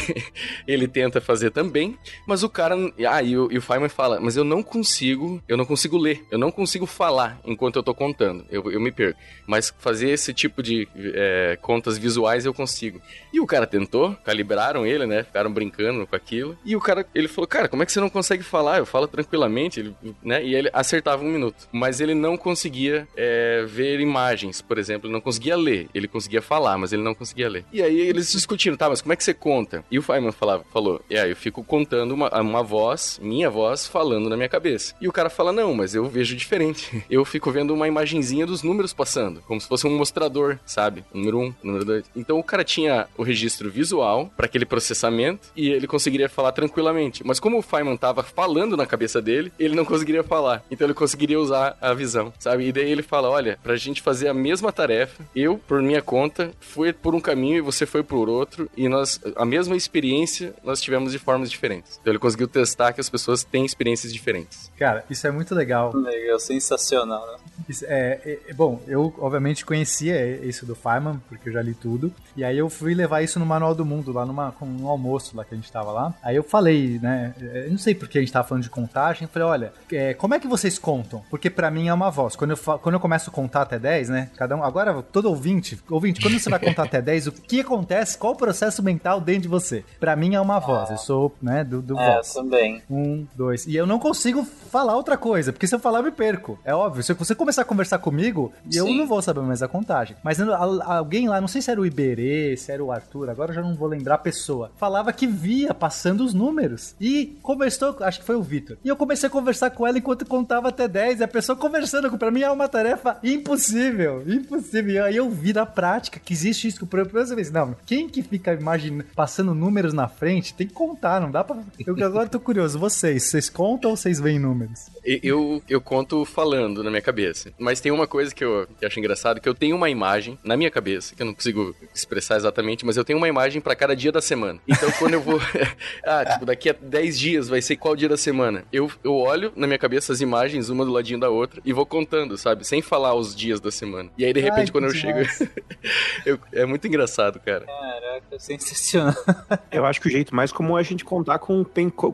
ele, tenta fazer também, mas o cara. Ah, e o, e o Feynman fala, mas eu não consigo, eu não consigo ler, eu não consigo falar enquanto eu tô contando. Eu, eu me perco. Mas fazer esse tipo de é, contas visuais eu consigo. E o cara tentou, calibraram ele, né? Ficaram brincando com aquilo. E o cara, ele falou, cara, como é que você não consegue falar? Eu falo tranquilamente, ele, né? E ele acertava um minuto. Mas ele não conseguia é, ver imagens, por exemplo, ele não conseguia ler. Ele conseguia falar, mas ele não conseguia ler. E aí eles discutiram, tá, mas como é que você conta? E o Feynman falava, falou, é, eu fico contando uma, uma voz, minha voz, falando na minha cabeça. E o cara fala, não, mas eu vejo diferente. [laughs] Eu fico vendo uma imagenzinha dos números passando, como se fosse um mostrador, sabe? Número um, número dois. Então o cara tinha o registro visual para aquele processamento e ele conseguiria falar tranquilamente. Mas como o Feynman tava falando na cabeça dele, ele não conseguiria falar. Então ele conseguiria usar a visão, sabe? E daí ele fala, olha, pra gente fazer a mesma tarefa, eu, por minha conta, fui por um caminho e você foi por outro, e nós, a mesma experiência, nós tivemos de formas diferentes. Então ele conseguiu testar que as pessoas têm experiências diferentes.
Cara, isso é muito legal.
Legal, sensacional, né?
Isso é, é- é- bom, eu obviamente conhecia isso do Feynman, porque eu já li tudo. E aí eu fui levar isso no Manual do Mundo, lá numa, com um almoço lá que a gente tava lá. Aí eu falei, né? Eu não sei porque a gente tava falando de contagem. Eu falei, olha, é, como é que vocês contam? Porque pra mim é uma voz. Quando eu, quando eu começo a contar até 10, né? Cada um. Agora, todo ouvinte, ouvinte, quando você vai contar até 10, o que acontece? Qual o processo mental dentro de você? Pra mim é uma voz. Eu sou, né, do, do
É,
voz.
também.
Um, dois. E eu não consigo falar outra coisa, porque se eu falar, eu me perco. É óbvio. Se você começar a conversar comigo, eu
Sim.
não vou saber mais a contagem. Mas eu- alguém lá, não sei se era o Iberê, se era o Arthur, agora eu já não vou lembrar a pessoa, falava que via passando os números. E conversou, acho que foi o Vitor. E eu comecei a conversar com ela enquanto contava até 10. E a pessoa conversando com pra mim é uma tarefa impossível. Impossível. E aí eu vi na prática que existe isso. Por primeira vez, não, quem que fica imaginando, passando números na frente, tem que contar, não dá pra. Eu agora tô curioso, vocês, vocês contam ou vocês veem números?
Eu, eu conto falando na minha cabeça. Mas tem uma coisa que eu, que eu acho engraçado, que eu tenho uma imagem na minha cabeça, que eu não consigo expressar exatamente, mas eu tenho uma imagem pra cada dia da semana. Então quando eu vou... [laughs] ah, tipo, daqui a 10 dias vai ser qual dia da semana? Eu, eu olho na minha cabeça as imagens, uma do ladinho da outra, e vou contando, sabe? Sem falar os dias da semana. E aí, de repente,
Ai,
quando eu
que
chego...
demais. [laughs]
eu- é muito engraçado, cara.
Caraca, sensacional. [laughs]
Eu acho que o jeito mais comum é a gente contar com,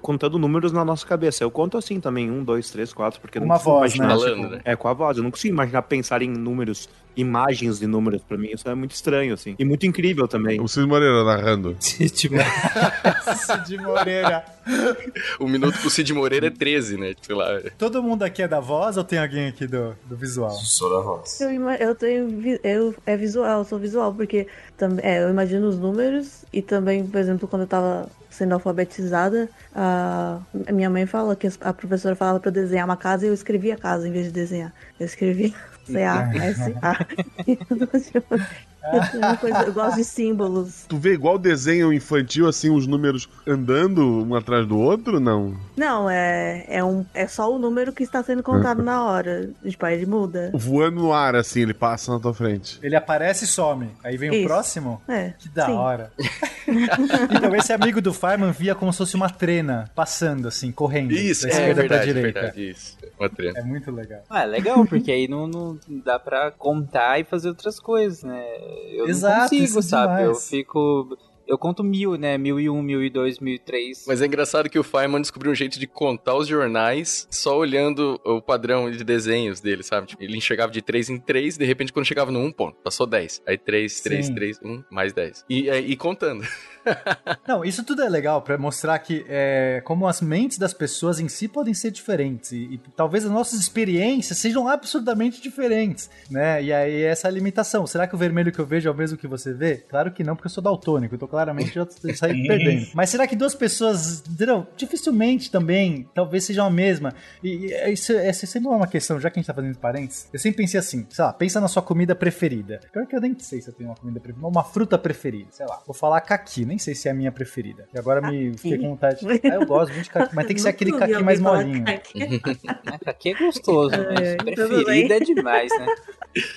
contando números na nossa cabeça. Eu conto assim também, um, dois, três, quatro, porque não
Uma
consigo
voz,
imaginar,
né?
tipo,
Falando, né?
É, com a voz. Eu não consigo imaginar pensar em números, imagens de números pra mim. Isso é muito estranho, assim. E muito incrível também.
O Cid Moreira narrando. [laughs]
tipo, [laughs]
de Moreira.
O minuto pro Cid Moreira é 13, né? Sei lá.
Todo mundo aqui é da voz ou tem alguém aqui do, do visual?
Sou da voz.
Eu, eu tenho. Eu, é visual, eu sou visual, porque tam- é, eu imagino os números e também, por exemplo, quando eu tava sendo alfabetizada, a, a minha mãe fala que a professora falava pra eu desenhar uma casa e eu escrevia a casa em vez de desenhar. Eu escrevia C-A-S-A. [laughs] [laughs] É coisa- eu gosto de símbolos.
Tu vê igual desenho infantil, assim, os números andando um atrás do outro? Não.
Não, é, é, um, é só o número que está sendo contado na hora. Tipo, aí ele muda.
Voando no ar, assim, ele passa na tua frente.
Ele aparece e some. Aí vem o
Isso.
próximo?
É.
Que da
sim.
hora. [laughs] então, esse amigo do Fireman via como se fosse uma trena passando, assim, correndo.
Isso,
da
é
esquerda pra
verdade,
direita.
verdade. Isso. Uma trena.
É muito legal.
Ah, é legal, porque aí não, não dá pra contar e fazer outras coisas, né? Eu
Exato,
não consigo,
é
sabe? Eu
demais.
fico. Eu conto mil, né? Mil e um, mil e dois, mil e três.
Mas é engraçado que o Feynman descobriu um jeito de contar os jornais só olhando o padrão de desenhos dele, sabe? Tipo, ele enxergava de 3 em 3, de repente quando chegava no 1, ponto, passou 10. Aí 3, 3,
Sim.
3, 1, mais 10. E, aí- e contando. [laughs]
Não, isso tudo é legal pra mostrar que é, como as mentes das pessoas em si podem ser diferentes e, e talvez as nossas experiências sejam absurdamente diferentes, né? E aí essa limitação. Será que o vermelho que eu vejo é o mesmo que você vê? Claro que não, porque eu sou daltônico, então claramente eu [laughs] já saí perdendo. Mas será que duas pessoas, entendeu? Dificilmente também, talvez sejam a mesma. E, e isso, essa sempre é uma questão, já que a gente tá fazendo parênteses, eu sempre pensei assim, sei lá, pensa na sua comida preferida. Pior que eu nem sei se eu tenho uma comida preferida, uma fruta preferida, sei lá. Vou falar caqui, nem sei se é a minha preferida. E agora me fiquei com vontade. Ah, eu gosto muito de caqui, mas tem que ser aquele caqui mais molinho.
caqui. [laughs]
Ah, Aqui é gostoso, mas
É, tudo
preferida
bem.
é demais, né? [laughs]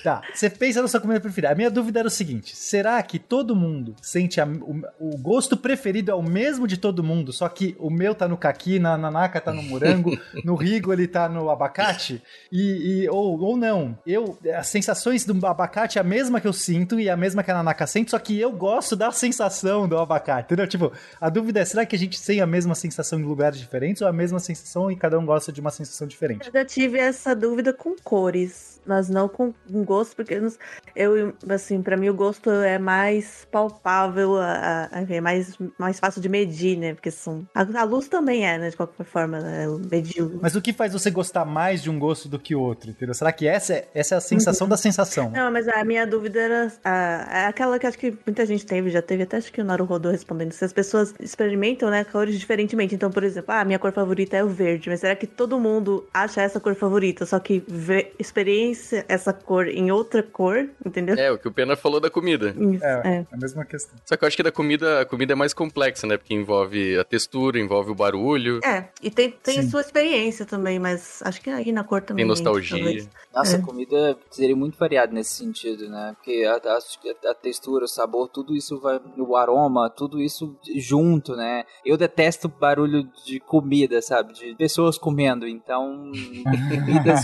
Tá, você pensa na sua comida preferida. A minha dúvida era o seguinte: será que todo mundo sente a- o, o gosto preferido é o mesmo de todo mundo? Só que o meu tá no caqui, na nanaka tá no morango, [laughs] no rigo ele tá no abacate? E, e- ou, ou não. Eu, as sensações do abacate é a mesma que eu sinto e a mesma que a nanaka sente, só que eu gosto da sensação do abacate, entendeu? Tipo, a dúvida é: será que a gente tem a mesma sensação em lugares diferentes ou a mesma sensação e cada um gosta de uma sensação diferente?
Eu já tive essa dúvida com cores, mas não com gosto, porque eu, assim, para mim o gosto é mais palpável, a, a- é mais, mais fácil de medir, né? Porque são. A, a luz também é, né? De qualquer forma, né? Eu medi o-
Mas o que faz você gostar mais de um gosto do que outro, entendeu? Será que essa é, essa é a sensação da sensação?
Não, mas a minha dúvida era a- é aquela que acho que muita gente teve, já teve até acho que o Naru rodou respondendo. Se as pessoas experimentam, né, cores diferentemente. Então, por exemplo, ah, minha cor favorita é o verde, mas será que todo mundo acha essa cor favorita? Só que vê, essa cor em outra cor, entendeu?
É, o que o Pena falou da comida.
Isso,
É,
é.
a mesma questão.
Só que eu acho que da comida, a comida é mais complexa, né? Porque envolve a textura, envolve o barulho.
É, e tem, tem
Sim.
sua experiência também, mas acho que aí na cor também.
Tem nostalgia.
talvez.
Nossa,
É.
a comida seria muito variada nesse sentido, né? Porque a, a- a textura, o sabor, tudo isso vai. O aroma, tudo isso junto, né? Eu detesto barulho de comida, sabe? De pessoas comendo. Então, [laughs] [laughs] comidas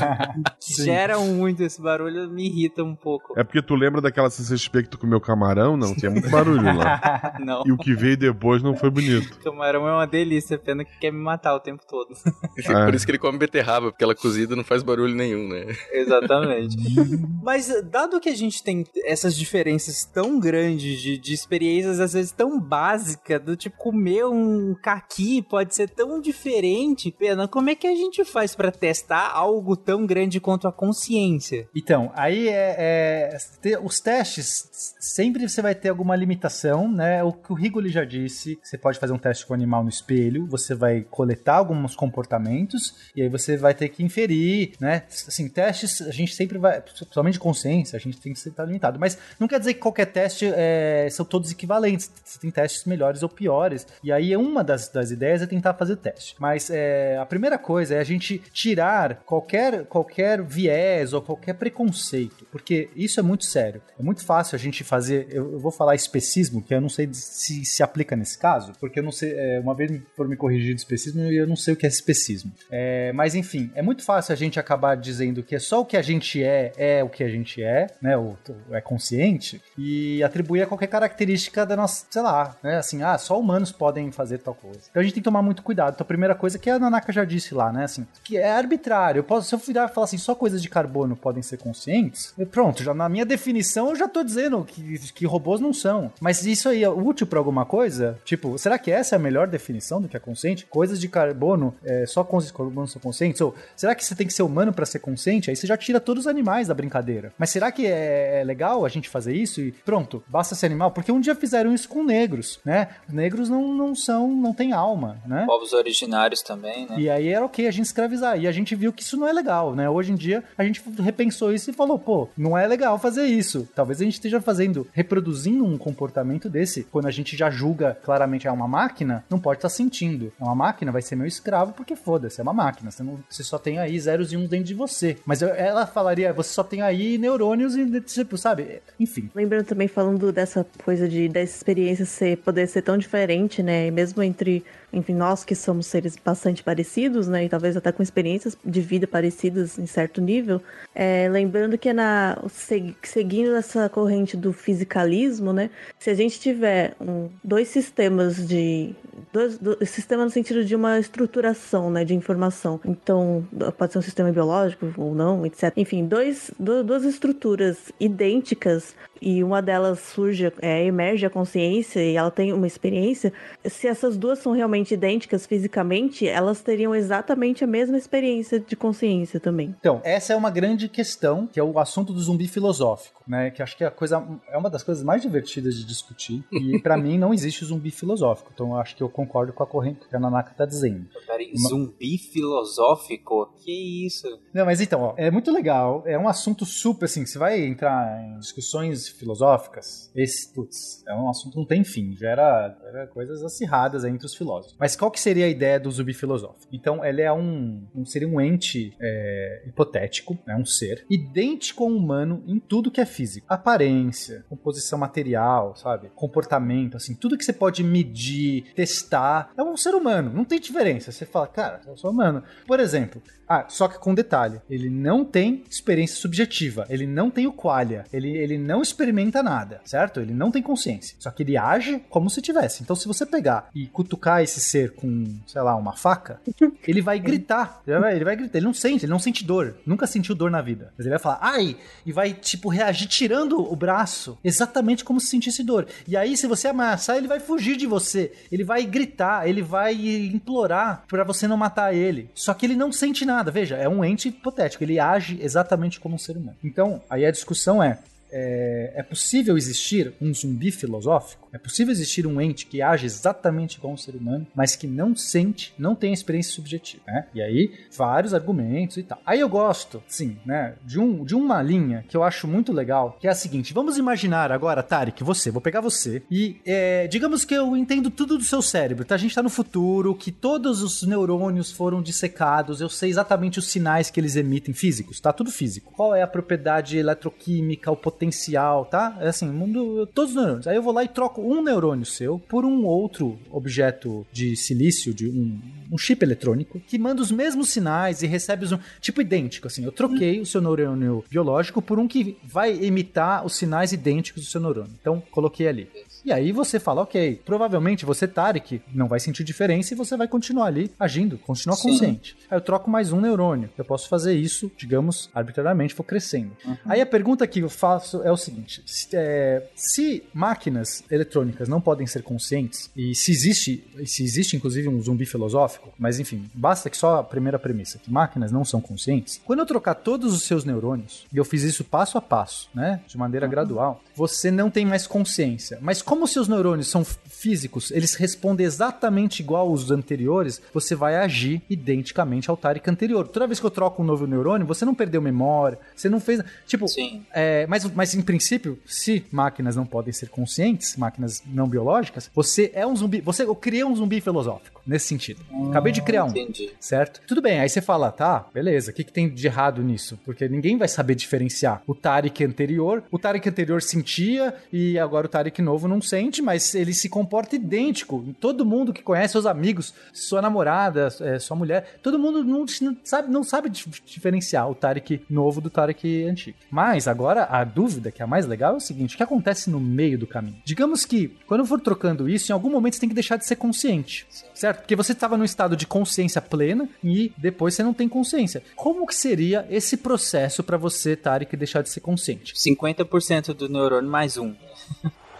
Sim.
geram muito esse barulho, me irrita um pouco.
É porque tu lembra daquela CCXP que tu comeu camarão? Não, tinha muito barulho lá. [laughs]
Não.
E o que veio depois não foi bonito. [laughs]
Camarão é uma delícia, pena que quer me matar o tempo todo.
É.
Por isso que ele come beterraba, porque ela cozida não faz barulho nenhum, né?
Exatamente. [laughs] Mas dado que a gente tem essas diferenças tão grandes de, de experiências, às vezes tão básicas, do tipo comer um caqui pode ser tão diferente, pena, como é que a gente faz pra testar algo tão grande quanto a consciência?
Então, aí é, é- os testes sempre você vai ter alguma limitação, né? O que o Rigoli já disse, você pode fazer um teste com o animal no espelho, você vai coletar alguns comportamentos e aí você vai ter que inferir, né? Assim, testes a gente sempre vai, principalmente consciência, a gente tem que estar limitado, mas não quer dizer que qualquer teste é, são todos equivalentes. Você tem testes melhores ou piores e aí uma das, das ideias é tentar fazer teste. Mas é, a primeira coisa é a gente tirar qualquer, qualquer viés ou qualquer preconceito, porque isso é muito sério. É muito fácil a gente fazer. Eu, eu vou falar especismo, que eu não sei se se aplica nesse caso, porque eu não sei. é, uma vez foram me corrigir de especismo eu não sei o que é especismo. É, mas enfim, é muito fácil a gente acabar dizendo que é só o que a gente é é o que a gente é, né? O, o- é consciente e atribuir a qualquer característica da nossa, sei lá, né? Assim, ah, só humanos podem fazer tal coisa. Então a gente tem que tomar muito cuidado. Então a primeira coisa que a Nanaka já disse lá, né? Assim, que é arbitrário. Eu posso, se eu virar e falar assim, só coisas de carbono podem ser conscientes, eu- pronto, já na minha definição eu já tô dizendo que, que robôs não são. Mas isso aí é útil pra alguma coisa? Tipo, será que essa é a melhor definição do que é consciente? Coisas de carbono, é, só coisas de carbono são conscientes? Ou será que você tem que ser humano pra ser consciente? Aí você já tira todos os animais da brincadeira. Mas será que é, é legal a gente fazer isso? E pronto, basta ser animal? Porque um dia fizeram isso com negros, né? Negros não, não são, não têm alma, né?
Povos originários também, né?
E aí era ok a gente escravizar. E a gente viu que isso não é legal, né? Hoje em dia a gente repensou isso e falou, pô, não é legal fazer isso. Talvez a gente esteja fazendo, reproduzindo um comportamento desse, quando a gente já julga claramente é uma máquina, não pode estar sentindo. É uma máquina, vai ser meu escravo, porque foda-se, é uma máquina. Você, não, você só tem aí zeros e uns dentro de você. Mas eu- ela falaria, você só tem aí neurônios e, tipo, sabe? Enfim.
Lembrando também, falando dessa coisa de dessa experiência ser, poder ser tão diferente, né? E mesmo entre, enfim, nós que somos seres bastante parecidos, né? E talvez até com experiências de vida parecidas em certo nível. é, lembrando que é na, seg- seguindo essa corrente do fisicalismo, né? Se a gente tiver um, dois sistemas de. Dois, do, sistema no sentido de uma estruturação, né? De informação. Então, pode ser um sistema biológico ou não, etc. Enfim, dois, du- duas estruturas idênticas e uma delas surge, é, emerge a consciência e ela tem uma experiência, se essas duas são realmente idênticas fisicamente, elas teriam exatamente a mesma experiência de consciência também.
Então, essa é uma grande questão, que é o assunto do zumbi filosófico, né? Que acho que é a coisa é uma das coisas mais divertidas de discutir. E [laughs] pra mim não existe zumbi filosófico. Então eu acho que eu concordo com a corrente que a Nanaka tá dizendo.
Peraí, zumbi filosófico? Que isso?
Não, mas então, ó, é muito legal. É um assunto super assim. Você vai entrar em discussões filosóficas. Esse, putz, é um assunto que não tem fim. Gera, gera coisas acirradas entre os filósofos. Mas qual que seria a ideia do zumbi filosófico? Então, ele é um, um seria um ente é, hipotético, né, um ser idêntico ao humano em tudo que é físico, aparência, composição material, sabe, comportamento, assim, tudo que você pode medir, testar, é um ser humano. Não tem diferença. Você fala, cara, eu sou humano. Por exemplo, ah, só que com detalhe, ele não tem experiência subjetiva, ele não tem o qualia, ele, ele não experimenta nada, certo? Ele não tem consciência. Só que ele age como se tivesse. Então, se você pegar e cutucar esse ser com, sei lá, uma faca, [laughs] ele vai gritar. Ele vai, ele vai gritar. Ele não sente, ele não sente dor. Nunca sentiu dor na vida. Mas ele vai falar, ai! E vai, tipo, reagir tirando o braço, exatamente como se sentisse dor. E aí, se você ameaçar, ele vai fugir de você. Ele vai gritar, ele vai implorar pra você não matar ele. Só que ele não sente nada. Veja, é um ente hipotético. Ele age exatamente como um ser humano. Então, aí a discussão é: é, é possível existir um zumbi filosófico? É possível existir um ente que age exatamente igual um ser humano, mas que não sente, não tem experiência subjetiva, né? E aí, vários argumentos e tal. Aí eu gosto, sim, né, de, um, de uma linha que eu acho muito legal, que é a seguinte: vamos imaginar agora, Tarek, você, vou pegar você, e é, digamos que eu entendo tudo do seu cérebro, tá? A gente tá no futuro, que todos os neurônios foram dissecados, eu sei exatamente os sinais que eles emitem físicos, tá? Tudo físico. Qual é a propriedade eletroquímica, o potencial, tá? É assim, mundo, todos os neurônios. Aí eu vou lá e troco um neurônio seu por um outro objeto de silício, de um, um chip eletrônico, que manda os mesmos sinais e recebe os. Tipo idêntico, assim. Eu troquei o seu neurônio biológico por um que vai imitar os sinais idênticos do seu neurônio. Então, coloquei ali. E aí você fala, ok, provavelmente você, Tarek, não vai sentir diferença e você vai continuar ali agindo, continuar
Sim.
consciente. Aí eu troco mais um neurônio. Eu posso fazer isso, digamos, arbitrariamente, for crescendo. Aí a pergunta que eu faço é o seguinte: se, é, se máquinas eletrônicas não podem ser conscientes, e se existe, se existe inclusive um zumbi filosófico, mas enfim, basta que só a primeira premissa, que máquinas não são conscientes, quando eu trocar todos os seus neurônios, e eu fiz isso passo a passo, né, de maneira gradual, você não tem mais consciência. Mas como seus neurônios são físicos, eles respondem exatamente igual aos anteriores, você vai agir identicamente ao Tarek anterior. Toda vez que eu troco um novo neurônio, você não perdeu memória, você não fez. Tipo, é, mas, mas em princípio, se máquinas não podem ser conscientes, máquinas não biológicas, você é um zumbi. Você eu criei um zumbi filosófico, nesse sentido. Acabei de criar um.
Entendi.
Certo? Tudo bem, aí você fala, tá, beleza, o que, que tem de errado nisso? Porque ninguém vai saber diferenciar o Tarek anterior. O Tarek anterior sentia e agora o Tarek novo não sente, mas ele se comporta idêntico. Todo mundo que conhece, seus amigos, sua namorada, é, sua mulher, todo mundo não, sabe, não sabe dif- diferenciar o Tarek novo do Tarek antigo. Mas agora a dúvida, que é a mais legal, é o seguinte: o que acontece no meio do caminho? Digamos que quando eu for trocando isso, em algum momento você tem que deixar de ser consciente. Certo? Porque você estava num estado de consciência plena e depois você não tem consciência. Como que seria esse processo para você, Tarek, deixar de ser consciente?
50% do neurônio mais um.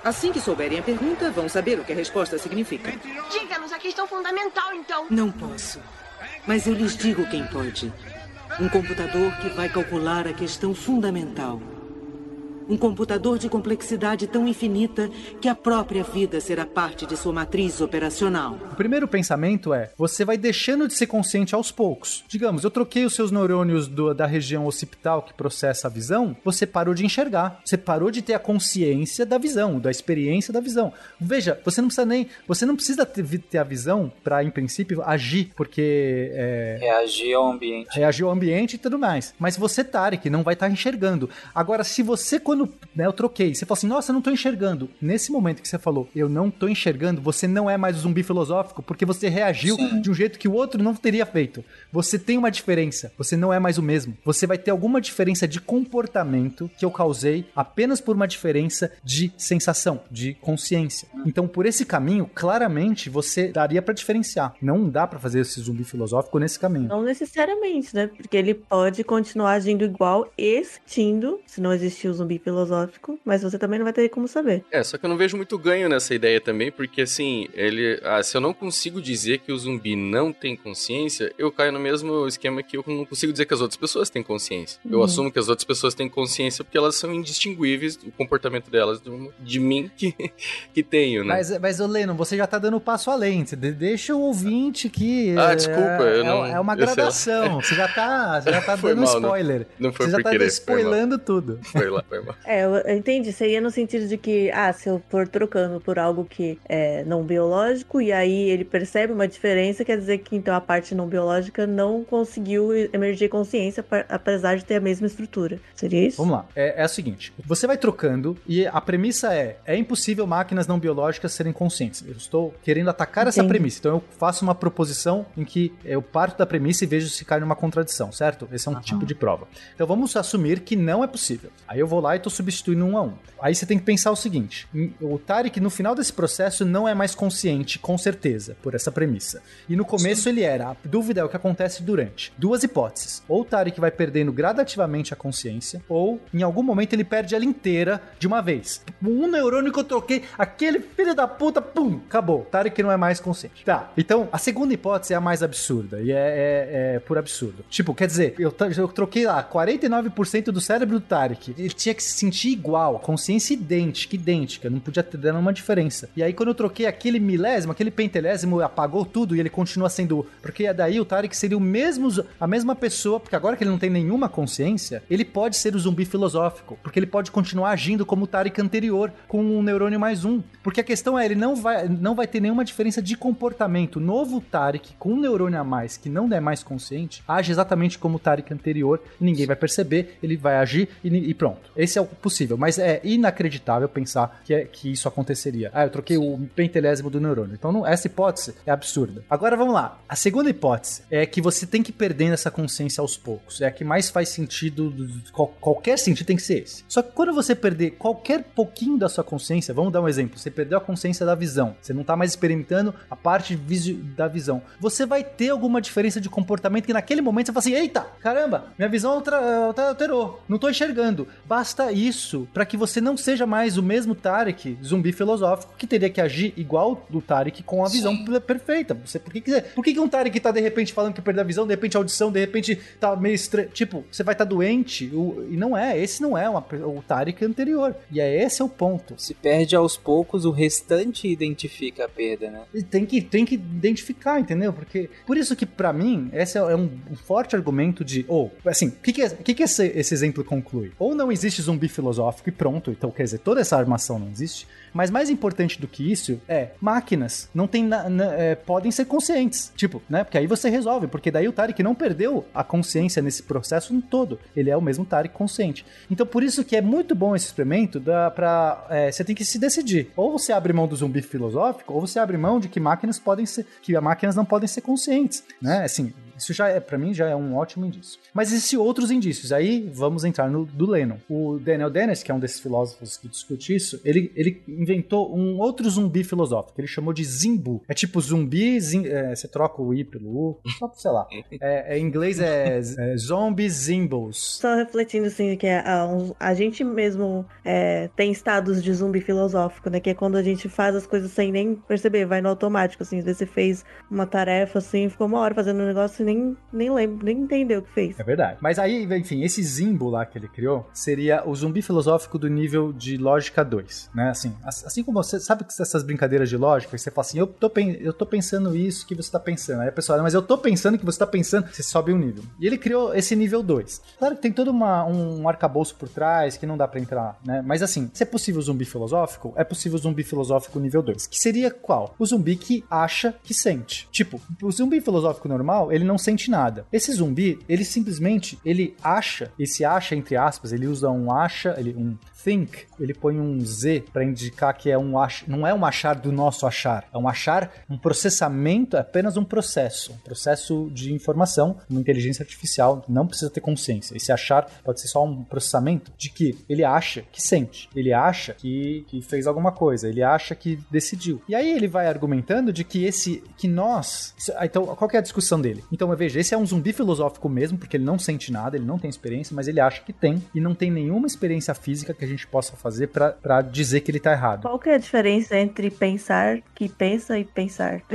Assim que souberem a pergunta, vão saber o que a resposta significa.
Diga-nos a questão fundamental, então.
Não posso. Mas eu lhes digo quem pode. Um computador que vai calcular a questão fundamental. Um computador de complexidade tão infinita que a própria vida será parte de sua matriz operacional.
O primeiro pensamento é: você vai deixando de ser consciente aos poucos. Digamos, eu troquei os seus neurônios do- da região occipital que processa a visão, você parou de enxergar. Você parou de ter a consciência da visão, da experiência da visão. Veja, você não precisa nem. Você não precisa ter, ter a visão para, em princípio, agir, porque é,
Reagir ao ambiente.
reagir ao ambiente e tudo mais. Mas você, Tarek, não vai estar enxergando. Agora, se você, quando né, eu troquei, você fala assim, nossa, eu não tô enxergando. Nesse momento que você falou, eu não tô enxergando, você não é mais o zumbi filosófico, porque você reagiu
Sim.
de um jeito que o outro não teria feito. Você tem uma diferença, você não é mais o mesmo. Você vai ter alguma diferença de comportamento que eu causei apenas por uma diferença de sensação, de consciência. Então, por esse caminho, claramente você daria pra diferenciar. Não dá pra fazer esse zumbi filosófico nesse caminho.
Não necessariamente, né? Porque ele pode continuar agindo igual e sentindo, se não existir o zumbi filosófico, mas você também não vai ter como saber.
É, só que eu não vejo muito ganho nessa ideia também, porque assim, ele. ah, se eu não consigo dizer que o zumbi não tem consciência, eu caio no mesmo esquema que eu não consigo dizer que as outras pessoas têm consciência. Eu
Uhum.
assumo que as outras pessoas têm consciência porque elas são indistinguíveis do comportamento delas do- de mim que, [laughs] que tenho, né?
Mas, mas ô Leno, você já tá dando um passo além. Deixa o ouvinte que.
Ah,
é-
desculpa, eu
é,
não-
É uma [laughs]
eu
gradação. Você já tá, você já tá
Foi
dando
mal, não-
spoiler.
não foi
você já
por
tá
querer, foi
spoilando tudo.
Foi lá, foi mal. [laughs]
É, eu entendi. Seria no sentido de que, ah, se eu for trocando por algo que é não biológico e aí ele percebe uma diferença, quer dizer que então a parte não biológica não conseguiu emergir consciência, apesar de ter a mesma estrutura. Seria isso?
Vamos lá. É, é o seguinte: você vai trocando e a premissa é: é impossível máquinas não biológicas serem conscientes. Eu estou querendo atacar essa
Entendi.
premissa. Então eu faço uma proposição em que eu parto da premissa e vejo se cai numa contradição, certo? Esse é um tipo de prova. Então vamos assumir que não é possível. Aí eu vou lá e estou substituindo um a um. Aí você tem que pensar o seguinte: o Tarek, no final desse processo, não é mais consciente, com certeza, por essa premissa. E no começo ele era. A dúvida é o que acontece durante. Duas hipóteses. Ou o Tarek vai perdendo gradativamente a consciência, ou em algum momento ele perde ela inteira de uma vez. Um neurônio que eu troquei, aquele filho da puta, pum, acabou. Tarek não é mais consciente. Tá. Então, a segunda hipótese é a mais absurda. E é, é- é por absurdo. Tipo, quer dizer, eu, eu troquei lá 49% do cérebro do Tarek. Ele tinha que se sentir igual, consciência idêntica, idêntica, não podia ter dado uma diferença. E aí quando eu troquei aquele milésimo, aquele pentelésimo apagou tudo e ele continua sendo, porque daí o Tarek seria o mesmo, a mesma pessoa, porque agora que ele não tem nenhuma consciência, ele pode ser o zumbi filosófico, porque ele pode continuar agindo como o Tarek anterior, com um neurônio mais um. Porque a questão é, ele não vai, não vai ter nenhuma diferença de comportamento. O novo Tarek, com um neurônio a mais, que não é mais consciente, age exatamente como o Tarek anterior, ninguém vai perceber, ele vai agir e, e pronto. Esse é o possível, mas é inacreditável pensar que, é, que isso aconteceria. Ah, eu troquei o pentelésimo do neurônio. Então, não, essa hipótese é absurda. Agora vamos lá. A segunda hipótese é que você tem que ir perdendo essa consciência aos poucos. É a que mais faz sentido, qual, qualquer sentido tem que ser esse. Só que quando você perder qualquer pouquinho da sua consciência, vamos dar um exemplo, você perdeu a consciência da visão, você não tá mais experimentando a parte da visão, você vai ter alguma diferença de comportamento que naquele momento você fala assim, eita, caramba, minha visão alterou, não tô enxergando. Basta isso para que você não seja mais o mesmo Tarek, zumbi filosófico, que teria que agir igual do Tarek com a visão Sim. perfeita. Você, por que, que, por que, que um Tarek tá de repente falando que perdeu a visão, de repente a audição, de repente tá meio estranho? Tipo, você vai estar tá doente, o, e não é, esse não é uma, o Tarek anterior. E é esse é o ponto.
Se perde aos poucos, o restante identifica a perda, né?
E tem que, tem que identificar, entendeu? Porque, por isso que para mim, esse é um, um, forte argumento de, ou, oh, assim, o que que, que, que esse, esse exemplo conclui? Ou não existe zumbi filosófico e pronto, então quer dizer, toda essa armação não existe, mas mais importante do que isso é máquinas não tem na, na, é, podem ser conscientes, tipo, né? Porque aí você resolve, porque daí o Tarek não perdeu a consciência nesse processo todo. Ele é o mesmo Tarek consciente. Então por isso que é muito bom esse experimento da, pra, é, você tem que se decidir. Ou você abre mão do zumbi filosófico, ou você abre mão de que máquinas podem ser, que máquinas não podem ser conscientes, né? Assim, isso já é, para mim, já é um ótimo indício. Mas existem outros indícios. Aí vamos entrar no do Lennon. O Daniel Dennett, que é um desses filósofos que discute isso, ele, ele inventou um outro zumbi filosófico. Ele chamou de Zimbu. É tipo zumbi, zim, é, você troca o I pelo U, só sei lá. É, é, em inglês é, é Zombie Zimbos.
Só refletindo assim, que é, a, a gente mesmo é, tem estados de zumbi filosófico, né? Que é quando a gente faz as coisas sem nem perceber, vai no automático, assim. Às vezes você fez uma tarefa assim, ficou uma hora fazendo um negócio nem, nem lembro, nem entendeu o que fez.
É verdade. Mas aí, enfim, esse Zimbo lá que ele criou seria o zumbi filosófico do nível de lógica 2, né? Assim, assim como você sabe que essas brincadeiras de lógica, você fala assim, eu tô, eu tô pensando isso que você tá pensando. Aí a pessoa, mas eu tô pensando que você tá pensando, você sobe um nível. E ele criou esse nível 2. Claro que tem todo uma, um arcabouço por trás que não dá para entrar, né? Mas assim, se é possível zumbi filosófico, é possível zumbi filosófico nível 2. Que seria qual? O zumbi que acha que sente. Tipo, o zumbi filosófico normal, ele não sente nada. Esse zumbi, ele simplesmente, ele acha, esse acha entre aspas, ele usa um acha, ele, um think, ele põe um Z para indicar que é um não é um achar do nosso achar, é um achar, um processamento, é apenas um processo, um processo de informação, uma inteligência artificial, não precisa ter consciência. Esse achar pode ser só um processamento de que ele acha que sente, ele acha que, que fez alguma coisa, ele acha que decidiu. E aí ele vai argumentando de que esse, que nós, então qual é a discussão dele? Então veja, esse é um zumbi filosófico mesmo, porque ele não sente nada, ele não tem experiência, mas ele acha que tem e não tem nenhuma experiência física que gente possa fazer para dizer que ele tá errado.
Qual que é a diferença entre pensar que pensa e pensar? [laughs]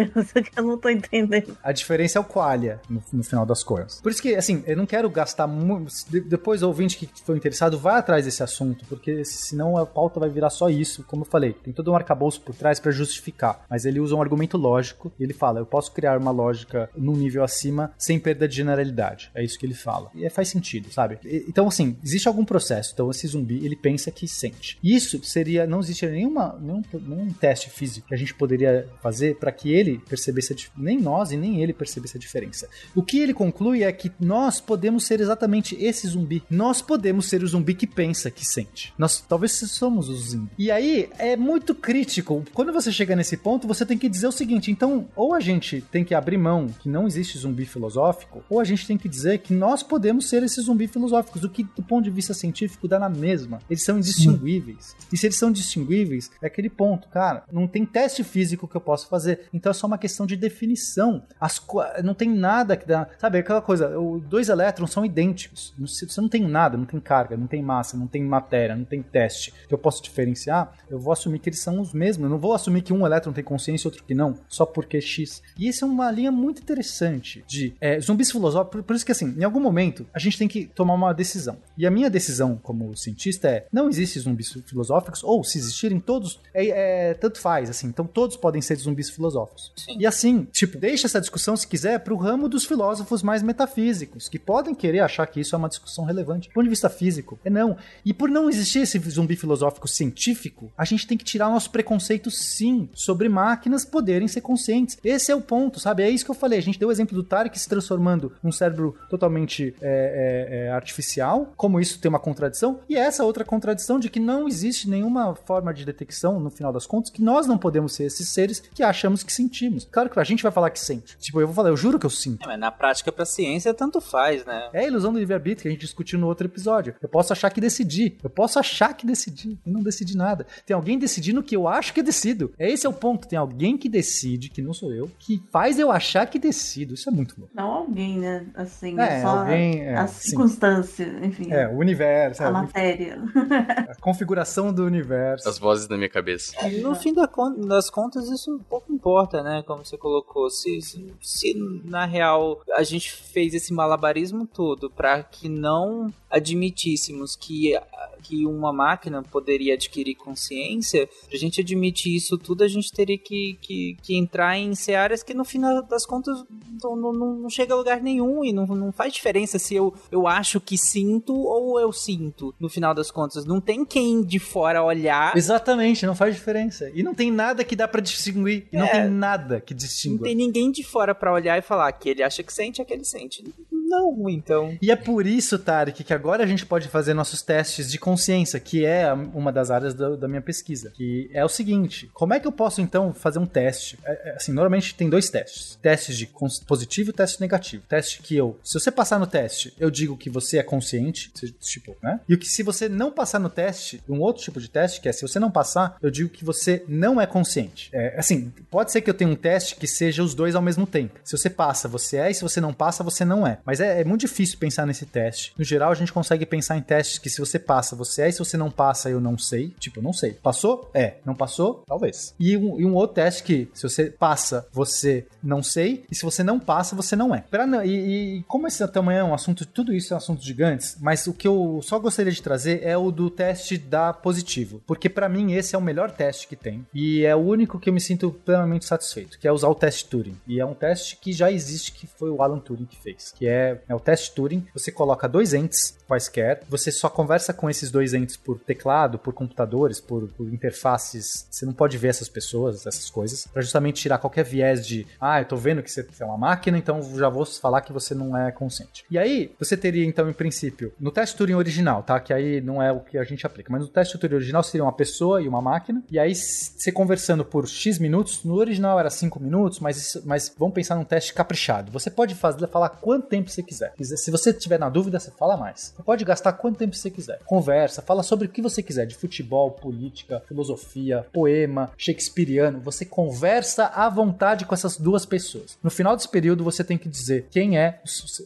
eu não tô entendendo.
A diferença é o qualia, no, no final das coisas. Por isso que, assim, eu não quero gastar muito. Depois ouvinte que foi interessado vai atrás desse assunto, porque senão a pauta vai virar só isso. Como eu falei, tem todo um arcabouço por trás para justificar. Mas ele usa um argumento lógico e ele fala: eu posso criar uma lógica num nível acima sem perda de generalidade. É isso que ele fala. E é, faz sentido, sabe? Então, assim, existe algum processo. Então, esse zumbi, ele pensa que sente. Isso seria, não existe nenhuma, nenhum, nenhum teste físico que a gente poderia fazer para que ele percebesse, a, nem nós e nem ele percebesse a diferença. O que ele conclui é que nós podemos ser exatamente esse zumbi. Nós podemos ser o zumbi que pensa, que sente. Nós talvez somos o zumbi. E aí é muito crítico. Quando você chega nesse ponto, você tem que dizer o seguinte: então, ou a gente tem que abrir mão que não existe zumbi filosófico, ou a gente tem que dizer que nós podemos ser esses zumbi filosóficos, o que do ponto de vista científico dá na mesma. Eles são indistinguíveis. E se eles são distinguíveis, é aquele ponto, cara, não tem teste físico que eu possa fazer. Então é só uma questão de definição. As não tem nada que dá. Sabe, aquela coisa, os dois elétrons são idênticos. Você não tem nada, não tem carga, não tem massa, não tem matéria, não tem teste que eu posso diferenciar. Eu vou assumir que eles são os mesmos. Eu não vou assumir que um elétron tem consciência e outro que não, só porque X. E isso é uma linha muito interessante de é, zumbis filosóficos. Por isso que, assim, em algum momento, a gente tem que tomar uma decisão. E a minha decisão como cientista é: não não existem zumbis filosóficos, ou se existirem, todos, é, é, tanto faz, assim. Então todos podem ser zumbis filosóficos.
Sim.
E assim, tipo, deixa essa discussão, se quiser, pro ramo dos filósofos mais metafísicos, que podem querer achar que isso é uma discussão relevante. Do ponto de vista físico, é não. E por não existir esse zumbi filosófico científico, a gente tem que tirar nosso preconceito, sim, sobre máquinas poderem ser conscientes. Esse é o ponto, sabe? É isso que eu falei. A gente deu o exemplo do Tarek se transformando num cérebro totalmente é, é, é, artificial, como isso tem uma contradição, e essa outra contradição de que não existe nenhuma forma de detecção, no final das contas, que nós não podemos ser esses seres que achamos que sentimos. Claro que a gente vai falar que sente. Tipo, eu vou falar, eu juro que eu sinto.
É, mas na prática, pra ciência, tanto faz, né?
É a ilusão do livre-arbítrio que a gente discutiu no outro episódio. Eu posso achar que decidi. Eu posso achar que decidi e não decidi nada. Tem alguém decidindo que eu acho que decido. É esse é o ponto. Tem alguém que decide, que não sou eu, que faz eu achar que decido. Isso é muito louco.
Não alguém, né? Assim,
É,
só
alguém, é,
a
sim.
circunstância, enfim.
É, o universo, é,
a
o-
matéria. [laughs] [laughs]
a configuração do universo.
As vozes da minha cabeça.
E no fim das contas, isso pouco importa, né? Como você colocou. Se, se, se, na real a gente fez esse malabarismo todo para que não admitíssemos que, que uma máquina poderia adquirir consciência, pra gente admitir isso tudo, a gente teria que, que, que entrar em searas que no final das contas não, não, não- não chega a lugar nenhum e não, não faz diferença se eu, eu acho que sinto ou eu sinto, no final das contas. Não tem quem de fora olhar
Exatamente, não faz diferença. E não tem nada que dá pra distinguir. E não
É.
tem nada que
Não
distingua.
tem ninguém de fora pra olhar e falar que ele acha que sente, é que ele sente. Não, então.
E é por isso, Tarek, que agora a gente pode fazer nossos testes de consciência, que é uma das áreas da, da minha pesquisa. Que é o seguinte: como é que eu posso então fazer um teste? É, é, assim, normalmente tem dois testes: testes de positivo e teste negativo. Teste que eu, se você passar no teste, eu digo que você é consciente, tipo, né? E o que se você não passar no teste, um outro tipo de teste que é se você não passar, eu digo que você não é consciente. É, assim, pode ser que eu tenha um teste que seja os dois ao mesmo tempo. Se você passa, você é, e se você não passa, você não é. Mas é, é muito difícil pensar nesse teste. No geral, a gente consegue pensar em testes que se você passa, você é, e se você não passa, eu não sei. Tipo, eu não sei. Passou? É. Não passou? Talvez. E um, e um outro teste que, se você passa, você não sei, e se você não passa, você não é. Pra não- e, e como esse tamanho é um assunto, tudo isso é um assunto gigantes, mas o que eu só gostaria de trazer é o do teste da positivo, porque pra mim esse é o melhor teste que tem e é o único que eu me sinto plenamente satisfeito, que é usar o teste Turing. E é um teste que já existe, que foi o Alan Turing que fez, que é, é o teste Turing. Você coloca dois entes quaisquer, você só conversa com esses dois entes por teclado, por computadores, por, por interfaces. Você não pode ver essas pessoas, essas coisas, pra justamente tirar qualquer viés de, ah, eu tô vendo que você é uma máquina, então já vou falar que você não é consciente. E aí, você teria então, em princípio, no teste Turing original, tá? Que aí não é o que a gente aplica, mas no teste Turing original seria uma pessoa e uma máquina, e aí você conversando por X minutos, no original era 5 minutos, mas, mas vamos pensar num teste caprichado. Você pode fazer, falar quanto tempo você. Quiser- Se você tiver na dúvida, você fala mais. Pode gastar quanto tempo você quiser. Conversa, fala sobre o que você quiser, de futebol, política, filosofia, poema, shakespeariano. Você conversa à vontade com essas duas pessoas. No final desse período, você tem que dizer quem é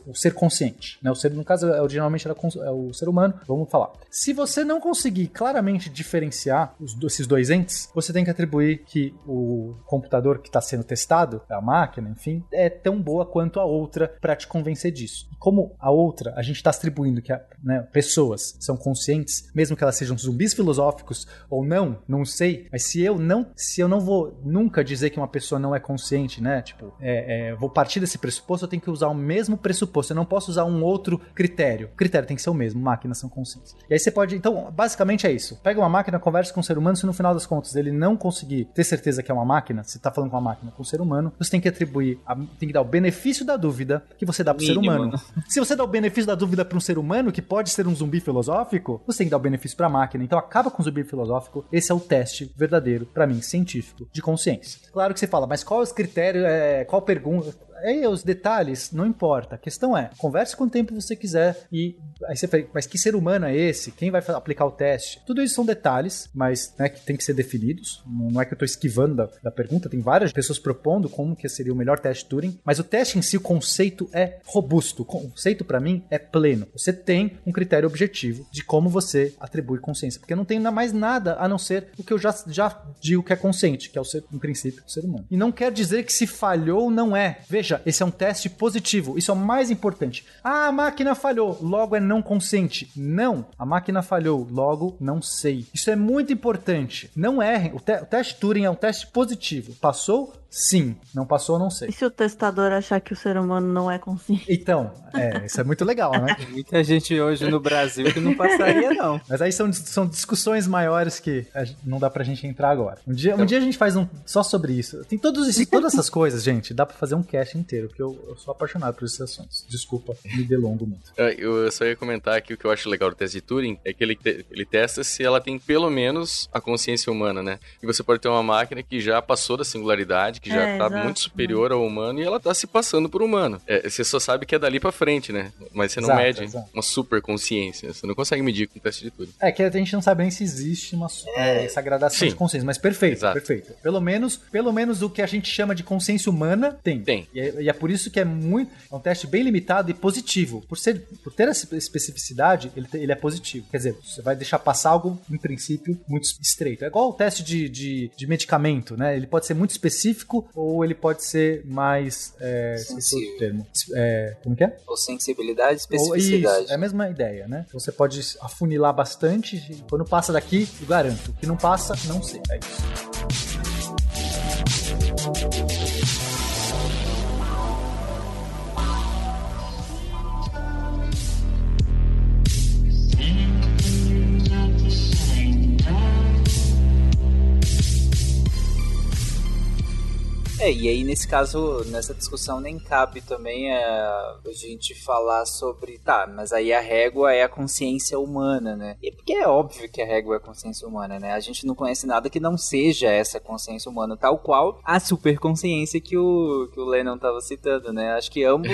o ser consciente. Né? O ser, no caso, é, originalmente era é o ser humano. Vamos falar. Se você não conseguir claramente diferenciar os esses dois entes, você tem que atribuir que o computador que está sendo testado, a máquina, enfim, é tão boa quanto a outra para te convencer disso. E como a outra, a gente está atribuindo que né, pessoas são conscientes, mesmo que elas sejam zumbis filosóficos ou não, não sei. Mas se eu não, se eu não vou nunca dizer que uma pessoa não é consciente, né? Tipo, é, é, vou partir desse pressuposto, eu tenho que usar o mesmo pressuposto. Eu não posso usar um outro critério. O critério tem que ser o mesmo. Máquinas são conscientes. E aí você pode, então, basicamente é isso. Pega uma máquina, conversa com um ser humano. Se no final das contas ele não conseguir ter certeza que é uma máquina, se tá falando com uma máquina, com um ser humano, você tem que atribuir, a- tem que dar o benefício da dúvida que você dá pro ser
Mínimo,
humano. Se você dá o benefício da dúvida para um ser humano, que pode ser um zumbi filosófico, você tem que dar o benefício para a máquina. Então acaba com o zumbi filosófico. Esse é o teste verdadeiro, para mim, científico, de consciência. Claro que você fala, mas qual os critérios, é, qual pergunta? Aí os detalhes, não importa. A questão é, converse quanto tempo você quiser e aí você fala, mas que ser humano é esse? Quem vai aplicar o teste? Tudo isso são detalhes, mas né, que tem que ser definidos. Não é que eu estou esquivando da, da pergunta, tem várias pessoas propondo como que seria o melhor teste Turing, mas o teste em si, o conceito é robusto. O conceito para mim é pleno. Você tem um critério objetivo de como você atribui consciência, porque não tem mais nada a não ser o que eu já, já digo que é consciente, que é o ser, em princípio, o ser humano. E não quer dizer que se falhou, não é. Veja, Veja, esse é um teste positivo. Isso é o mais importante. Ah, a máquina falhou, logo é não consciente. Não, a máquina falhou, logo não sei. Isso é muito importante. Não errem. O, te o teste Turing é um teste positivo. Passou? Sim. Não passou, não sei.
E se o testador achar que o ser humano não é consciente?
Então, é, isso é muito legal, né?
Tem [laughs] muita gente hoje no Brasil que não passaria, não.
Mas aí são, são discussões maiores que não dá pra gente entrar agora. Um dia, um dia a gente faz um só sobre isso. Tem todos esse, todas essas coisas, gente. Dá pra fazer um cast inteiro, porque eu, eu sou apaixonado por esses assuntos. Desculpa, me delongo muito.
Ah, Eu só ia comentar aqui o que eu acho legal do teste de Turing é que ele, te- ele testa se ela tem pelo menos a consciência humana, né? E você pode ter uma máquina que já passou da singularidade, que já
É,
tá
exato.
muito superior ao humano e ela tá se passando por humano. É, você só sabe que é dali pra frente, né? Mas você não
Exato,
mede
exato.
uma super consciência. Você não consegue medir com o teste de Turing.
É que a gente não sabe nem se existe uma, é, essa gradação
Sim.
de consciência, mas perfeito,
Exato.
perfeito. Pelo menos, pelo menos o que a gente chama de consciência humana tem.
Tem.
E é, e é por isso que é muito, é um teste bem limitado e positivo. Por ser, por ter essa especificidade, ele, ele é positivo. Quer dizer, você vai deixar passar algo em princípio muito estreito. É igual o teste de, de, de medicamento, né? Ele pode ser muito específico ou ele pode ser mais, é,
Sensível.
termo. É, como que é?
Ou sensibilidade, especificidade.
Isso, é a mesma ideia, né? Então você pode afunilar bastante. Quando passa daqui, eu garanto. O que não passa, não sei. É isso.
É, e aí nesse caso, nessa discussão nem cabe também é, a gente falar sobre, tá, mas aí a régua é a consciência humana, né? E porque é óbvio que a régua é a consciência humana, né? A gente não conhece nada que não seja essa consciência humana, tal qual a superconsciência que o, que o Lennon tava citando, né? Acho que ambos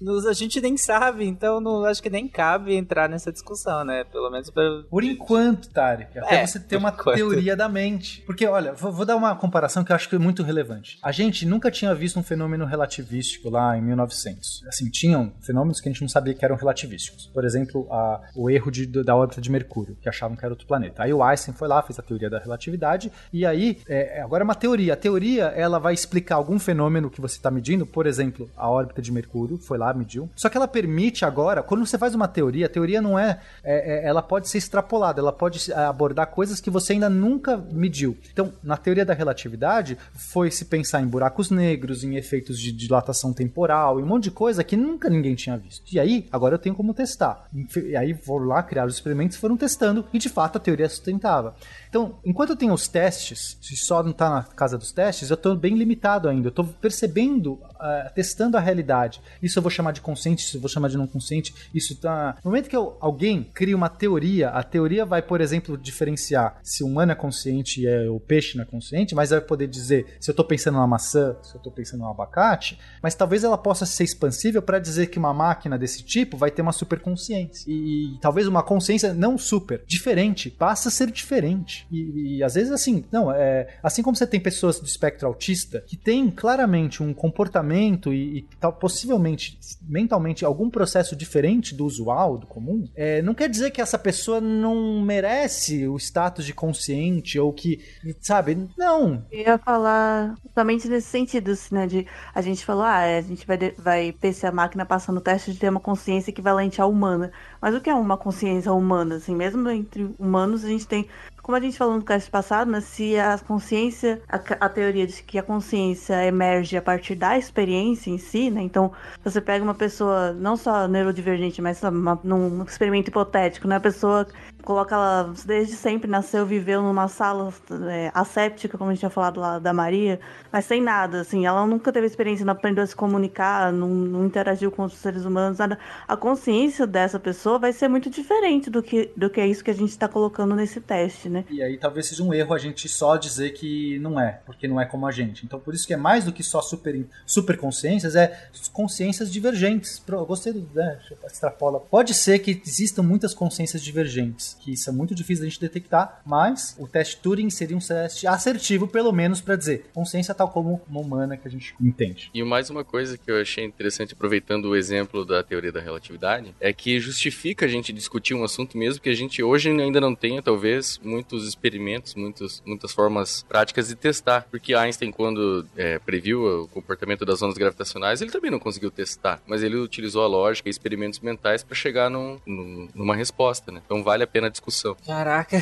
nos, a gente nem sabe, então não, acho que nem cabe entrar nessa discussão, né? Pelo menos pra...
Por enquanto, Tarek, até
É,
você ter uma
enquanto.
teoria da mente. Porque, olha, vou, vou dar uma comparação que eu acho que é muito relevante. A gente nunca tinha visto um fenômeno relativístico lá em 1900. Assim, tinham fenômenos que a gente não sabia que eram relativísticos. Por exemplo, a- o erro de- da órbita de Mercúrio, que achavam que era outro planeta. Aí o Einstein foi lá, fez a teoria da relatividade, e aí, é, agora é uma teoria. A teoria, ela vai explicar algum fenômeno que você está medindo, por exemplo, a órbita de Mercúrio, foi lá, mediu. Só que ela permite agora, quando você faz uma teoria, a teoria não é, é- é- ela pode ser extrapolada, ela pode é, abordar coisas que você ainda nunca mediu. Então, na teoria da relatividade, foi se pensar em buracos negros, em efeitos de dilatação temporal, em um monte de coisa que nunca ninguém tinha visto. E aí, agora eu tenho como testar. E aí, vou lá criar os experimentos, foram testando, e de fato a teoria sustentava. Então, enquanto eu tenho os testes, se só não está na casa dos testes, eu estou bem limitado ainda. Eu estou percebendo, ah, testando a realidade. Isso eu vou chamar de consciente, isso eu vou chamar de não consciente. Isso tá. No momento que eu- alguém cria uma teoria, a teoria vai, por exemplo, diferenciar se o humano é consciente e é, o peixe não é consciente, mas vai poder dizer se eu estou pensando numa maçã, se eu estou pensando num abacate, mas talvez ela possa ser expansível para dizer que uma máquina desse tipo vai ter uma superconsciência. E, e talvez uma consciência não super, diferente, passa a ser diferente. E, e às vezes assim, não, é assim como você tem pessoas do espectro autista que têm claramente um comportamento e, e tal, possivelmente mentalmente algum processo diferente do usual, do comum, é, não quer dizer que essa pessoa não merece o status de consciente ou que, sabe? Não,
Eu ia falar justamente nesse sentido, assim, né? De a gente falou, ah, a gente vai, vai ver se a máquina passa no teste de ter uma consciência equivalente à humana. Mas o que é uma consciência humana? Assim, mesmo entre humanos, a gente tem. Como a gente falou no cast passado, né? Se a consciência, a, a teoria de que a consciência emerge a partir da experiência em si, né? Então, você pega uma pessoa, não só neurodivergente, mas uma- num experimento hipotético, né? A pessoa coloca ela desde sempre nasceu, viveu numa sala é, asséptica, como a gente tinha falado lá da Maria, mas sem nada, assim, ela nunca teve experiência, não aprendeu a se comunicar, não, não interagiu com os seres humanos, nada. A consciência dessa pessoa vai ser muito diferente do que, do que é isso que a gente está colocando nesse teste, né?
E aí talvez seja um erro a gente só dizer que não é, porque não é como a gente. Então por isso que é mais do que só super, super consciências, é consciências divergentes. Eu gostei do. Né, deixa eu extrapola. Pode ser que existam muitas consciências divergentes, que isso é muito difícil da gente detectar, mas o teste Turing seria um teste assertivo, pelo menos, para dizer consciência tal como uma humana que a gente entende.
E mais uma coisa que eu achei interessante, aproveitando o exemplo da teoria da relatividade, é que justifica a gente discutir um assunto mesmo que a gente hoje ainda não tenha, talvez, muitos experimentos, muitos, muitas formas práticas de testar. Porque Einstein, quando é, previu o comportamento das ondas gravitacionais, ele também não conseguiu testar, mas ele utilizou a lógica e experimentos mentais para chegar num, num, numa resposta, né? Então vale a pena a discussão.
Caraca.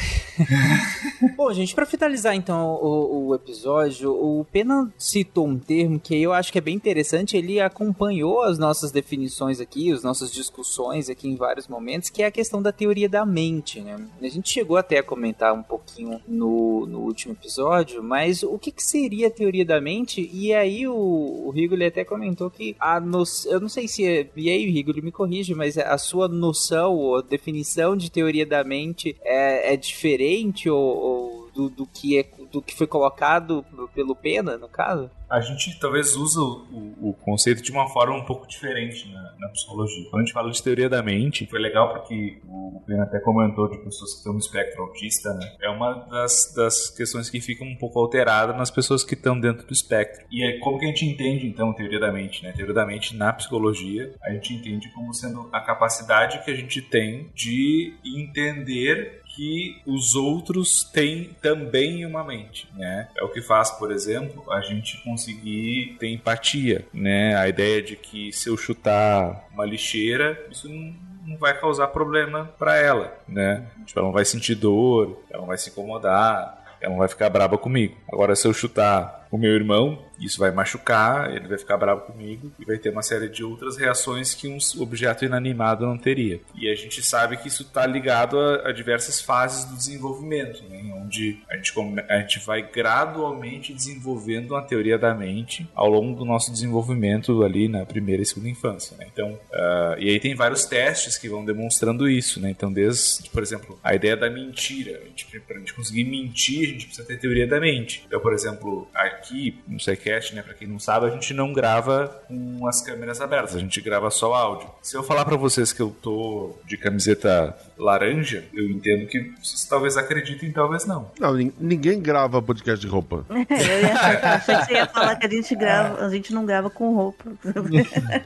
[laughs] Bom, gente, para finalizar então o, o, episódio, o Pena citou um termo que eu acho que é bem interessante. Ele acompanhou as nossas definições aqui, as nossas discussões aqui em vários momentos, que é a questão da teoria da mente, né? A gente chegou até a comentar um pouquinho no, no último episódio, mas o que, que seria a teoria da mente? E aí o, o até comentou que a no, eu não sei se é, e aí Rigoli me corrige, mas a sua noção ou definição de teoria da mente é, é diferente ou, ou do, do, que é do que foi colocado pelo Pena, no caso?
A gente talvez usa o, o conceito de uma forma um pouco diferente na, na, psicologia. Quando a gente fala de teoria da mente, foi legal porque o Pena até comentou de pessoas que estão no espectro autista, né? É uma das, das questões que fica um pouco alterada nas pessoas que estão dentro do espectro. E aí, como que a gente entende, então, teoria da mente, né? Teoria da mente na psicologia, a gente entende como sendo a capacidade que a gente tem de entender que os outros têm também uma mente, né? É o que faz, por exemplo, a gente conseguir ter empatia, né? A ideia de que se eu chutar uma lixeira, isso não, não vai causar problema para ela, né? Tipo, ela não vai sentir dor, ela não vai se incomodar, ela não vai ficar braba comigo. Agora, se eu chutar o meu irmão, isso vai machucar, ele vai ficar bravo comigo e vai ter uma série de outras reações que um objeto inanimado não teria. E a gente sabe que isso está ligado a, a, diversas fases do desenvolvimento, né? onde a gente, a gente vai gradualmente desenvolvendo uma teoria da mente ao longo do nosso desenvolvimento ali na primeira e segunda infância. Né? Então, uh, e aí tem vários testes que vão demonstrando isso. Né? Então, desde, por exemplo, a ideia da mentira. Para a gente conseguir mentir, a gente precisa ter teoria da mente. Então, por exemplo, aqui, não sei podcast, né? Pra quem não sabe, a gente não grava com as câmeras abertas, a gente grava só áudio. Se eu falar para vocês que eu tô de camiseta laranja, eu entendo que vocês talvez acreditem, talvez não.
Não, ninguém grava podcast de roupa. [laughs]
eu ia, achei que você ia falar que a gente grava, a gente não grava com roupa.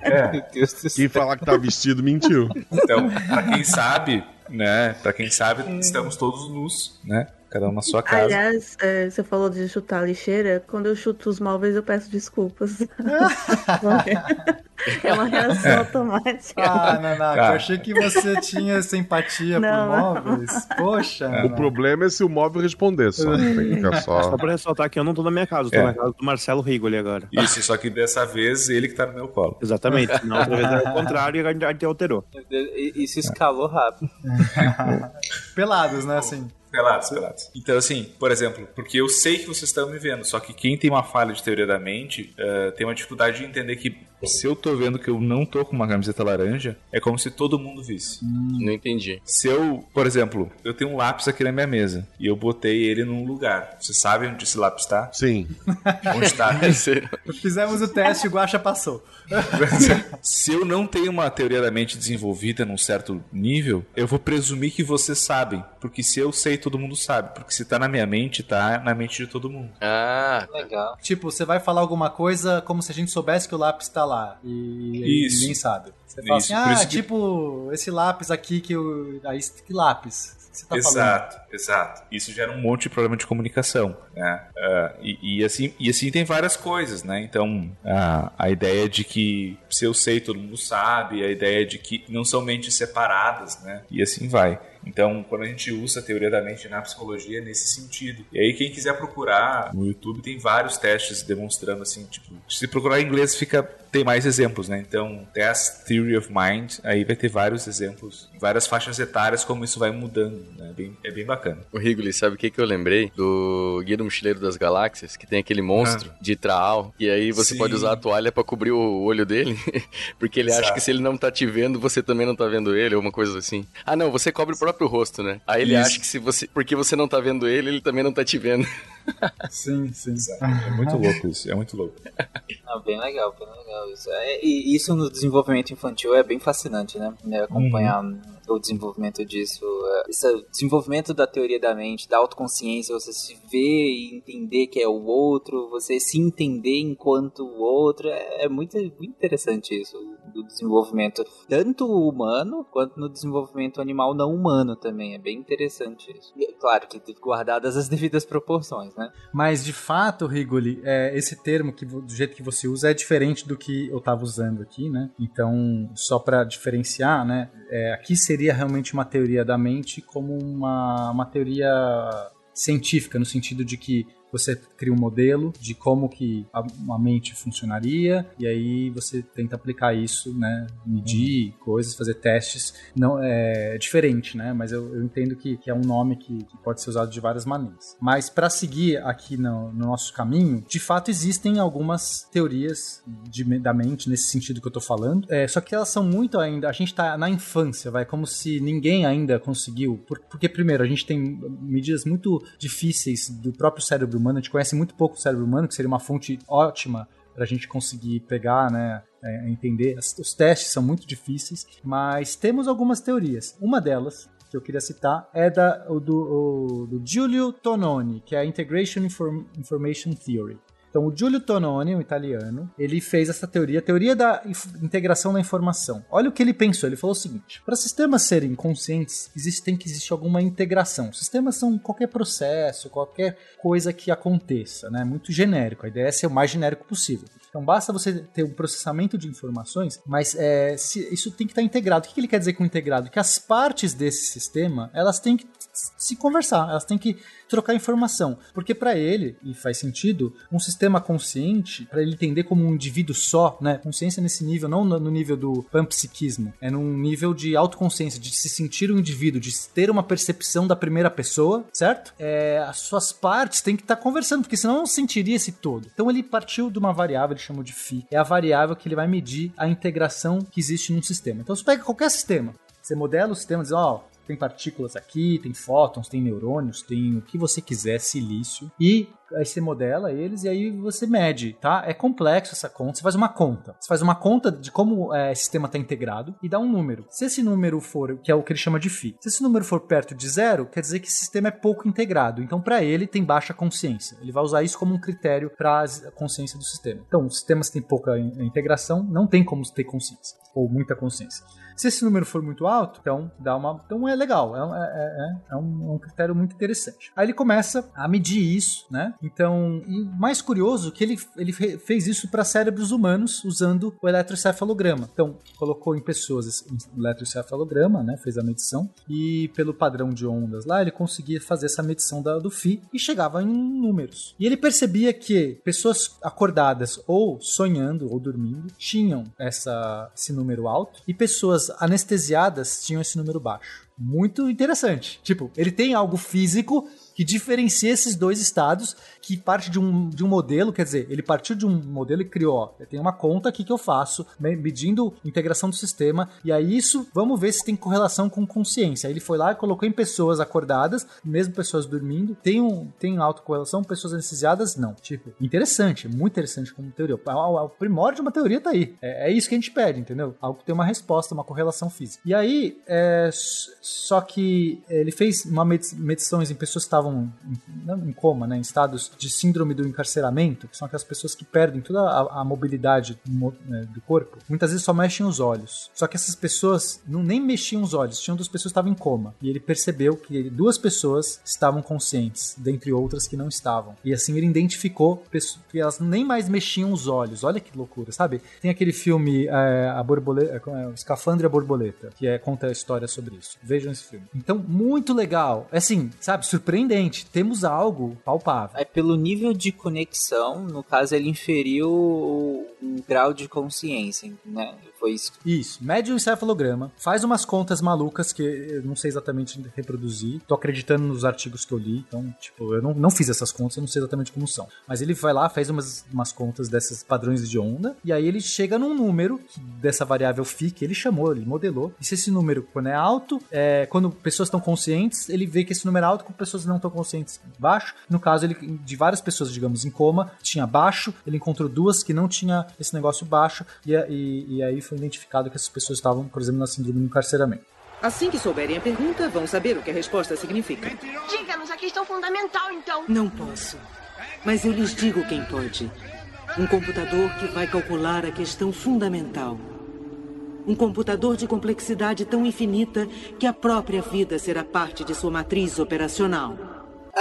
É. [laughs] Quem falar que tá vestido mentiu.
Então, pra quem sabe, né? Pra quem sabe, estamos todos nus, né? Cada um na sua casa.
Aliás, é, você falou de chutar lixeira. Quando eu chuto os móveis, eu peço desculpas. [laughs] é uma reação é. automática.
Ah, Nanaka, eu achei que você tinha simpatia não, por móveis. Poxa. É,
o problema é se o móvel responder só. Tem que ficar só.
Só pra ressaltar que eu não tô na minha casa, eu tô é. na casa do Marcelo Rigoli agora.
Isso, só que dessa vez ele que tá no meu colo.
Exatamente. Na outra vez era o contrário e a gente alterou.
Isso escalou rápido. [laughs] [laughs]
Pelados, né, assim.
Pelados, pelados. Então, assim, por exemplo, porque eu sei que vocês estão me vendo, só que quem tem uma falha de teoria da mente uh, tem uma dificuldade de entender que se eu tô vendo que eu não tô com uma camiseta laranja, é como se todo mundo visse.
Hum, não entendi.
Se eu, por exemplo, eu tenho um lápis aqui na minha mesa e eu botei ele num lugar. Você sabe onde esse lápis tá?
Sim.
Onde [laughs] está?
Fizemos o teste e o Guaxa passou. [laughs]
se eu não tenho uma teoria da mente desenvolvida num certo nível, eu vou presumir que vocês sabem. Porque se eu sei, todo mundo sabe. Porque se tá na minha mente, tá na mente de todo mundo.
Ah, legal.
Tipo, você vai falar alguma coisa como se a gente soubesse que o lápis tá lá. E, Isso. ninguém sabe. Você fala Isso. assim, ah, tipo, que... esse lápis aqui que eu. Aí, que lápis? Você tá
exato,
falando.
exato. Isso gera um monte de problema de comunicação, né? Uh, e, e, assim, e assim tem várias coisas, né? Então, a, a ideia de que se eu sei, todo mundo sabe, a ideia de que não são mentes separadas, né? E assim vai. Então, quando a gente usa a teoria da mente na psicologia, é nesse sentido. E aí, quem quiser procurar no YouTube, tem vários testes demonstrando assim, tipo, se procurar em inglês, fica tem mais exemplos, né? Então, Test Theory of Mind, aí vai ter vários exemplos, várias faixas etárias, como isso vai mudando, né? É bem, é bem bacana.
O Rigoli, sabe o que, que eu lembrei? Do Guia do Mochileiro das Galáxias, que tem aquele monstro ah. de Traal, e aí você Sim. pode usar a toalha para cobrir o olho dele, [laughs] porque ele Exato. acha que se ele não tá te vendo, você também não tá vendo ele, ou uma coisa assim. Ah, não, você cobre o próprio rosto, né? Aí ele isso. acha que se você, porque você não tá vendo ele, ele também não tá te vendo. [laughs]
sim, sim.
É muito louco isso, é muito louco.
Não, bem legal, bem legal isso. É, e isso no desenvolvimento infantil é bem fascinante, né? É acompanhar uhum. O desenvolvimento disso. é, Esse desenvolvimimento da teoria da mente, da autoconsciência, você se ver e entender que é o outro, você se entender enquanto o outro, é, é muito, muito interessante isso, do desenvolvimento, tanto humano quanto no desenvolvimento animal não humano também, é bem interessante isso. E, claro que guardadas as devidas proporções, né?
Mas de fato, Rigoli, é, esse termo que do jeito que você usa é diferente do que eu estava usando aqui, né? Então, só para diferenciar, né? é, aqui seria realmente uma teoria da mente como uma, uma teoria científica no sentido de que você cria um modelo de como que a, uma mente funcionaria e aí você tenta aplicar isso, né? Medir coisas, fazer testes. Não é diferente, né? Mas eu, eu entendo que, que é um nome que, que pode ser usado de várias maneiras. Mas para seguir aqui no, no nosso caminho, de fato existem algumas teorias de, da mente nesse sentido que eu tô falando. É, só que elas são muito ainda. A gente tá na infância, vai, como se ninguém ainda conseguiu. por- porque, primeiro, a gente tem medidas muito difíceis do próprio cérebro humano. A gente conhece muito pouco o cérebro humano, que seria uma fonte ótima para a gente conseguir pegar, né, é, entender. Os testes são muito difíceis, mas temos algumas teorias. Uma delas que eu queria citar é da, do, do Giulio Tononi, que é a Integration Inform- Information Theory. Então, o Giulio Tononi, um italiano, ele fez essa teoria, a teoria da integração da informação. Olha o que ele pensou, ele falou o seguinte, para sistemas serem conscientes, existe, tem que existir alguma integração. Sistemas são qualquer processo, qualquer coisa que aconteça, né? Muito genérico, a ideia é ser o mais genérico possível. Então, basta você ter um processamento de informações, mas é, se- isso tem que estar integrado. O que ele quer dizer com integrado? Que as partes desse sistema, elas têm que se conversar, elas têm que trocar informação. Porque para ele, e faz sentido, um sistema consciente, para ele entender como um indivíduo só, né? Consciência nesse nível, não no nível do panpsiquismo, é num nível de autoconsciência, de se sentir um indivíduo, de ter uma percepção da primeira pessoa, certo? É, as suas partes têm que estar conversando, porque senão não sentiria esse todo. Então ele partiu de uma variável, chamou de phi, é a variável que ele vai medir a integração que existe num sistema. Então você pega qualquer sistema, você modela o sistema diz, ó, tem partículas aqui, tem fótons, tem neurônios, tem o que você quiser, silício. E aí você modela eles e aí você mede, tá? É complexo essa conta. Você faz uma conta. Você faz uma conta de como é, esse sistema está integrado e dá um número. Se esse número for, que é o que ele chama de φ, se esse número for perto de zero, quer dizer que esse sistema é pouco integrado. Então, para ele, tem baixa consciência. Ele vai usar isso como um critério para a consciência do sistema. Então, sistemas têm pouca in- integração, não tem como ter consciência ou muita consciência. Se esse número for muito alto, então dá uma. Então é legal, é, um- é- é- é um, um critério muito interessante. Aí ele começa a medir isso, né? Então, e mais curioso que ele, ele fe- fez isso para cérebros humanos usando o eletroencefalograma. Então, colocou em pessoas esse eletroencefalograma, né? Fez a medição e pelo padrão de ondas lá, ele conseguia fazer essa medição da- do Φ e chegava em números. E ele percebia que pessoas acordadas ou sonhando ou dormindo tinham essa, esse número alto e pessoas anestesiadas tinham esse número baixo. Muito interessante. Tipo, ele tem algo físico que diferencia esses dois estados, que parte de um, de um modelo, quer dizer, ele partiu de um modelo e criou, ó, tenho uma conta aqui que eu faço, me- medindo integração do sistema, e aí isso, vamos ver se tem correlação com consciência. Aí ele foi lá e colocou em pessoas acordadas, mesmo pessoas dormindo, tem, um, tem autocorrelação, pessoas anestesiadas, não. Tipo, interessante, muito interessante como teoria. O, o- primórdio de uma teoria tá aí. É, é isso que a gente pede, entendeu? Algo que tem uma resposta, uma correlação física. E aí, é, só que ele fez uma medi- medições em pessoas que estavam em, não em coma, né, em estados de síndrome do encarceramento, que são aquelas pessoas que perdem toda a, a mobilidade mo- né, do corpo. Muitas vezes só mexem os olhos. Só que essas pessoas não nem mexiam os olhos, tinham duas pessoas que estavam em coma. E ele percebeu que duas pessoas estavam conscientes, dentre outras que não estavam. E assim ele identificou pessoas que elas nem mais mexiam os olhos. Olha que loucura, sabe? Tem aquele filme é, a borboleta, é, o Escafandre a Borboleta, que é, conta a história sobre isso. Vejam esse filme. Então, muito legal. Assim, sabe, surpreendente. Temos algo palpável.
É pelo nível de conexão, no caso ele inferiu um grau de consciência, né? Foi isso.
Isso, mede um encefalograma, faz umas contas malucas que eu não sei exatamente reproduzir, tô acreditando nos artigos que eu li, então, tipo, eu não, não fiz essas contas, eu não sei exatamente como são. Mas ele vai lá, faz umas, umas contas desses padrões de onda, e aí ele chega num número dessa variável φ que ele chamou, ele modelou, e se esse número, quando é alto, é, quando pessoas estão conscientes, ele vê que esse número é alto, quando pessoas não estão conscientes, baixo. No caso, ele de várias pessoas, digamos, em coma, tinha baixo, ele encontrou duas que não tinha esse negócio baixo, e, e, e aí foi identificado que essas pessoas estavam, por exemplo, na síndrome do encarceramento.
Assim que souberem a pergunta, vão saber o que a resposta significa.
Diga-nos a questão fundamental, então.
Não posso. Mas eu lhes digo quem pode. Um computador que vai calcular a questão fundamental. Um computador de complexidade tão infinita que a própria vida será parte de sua matriz operacional.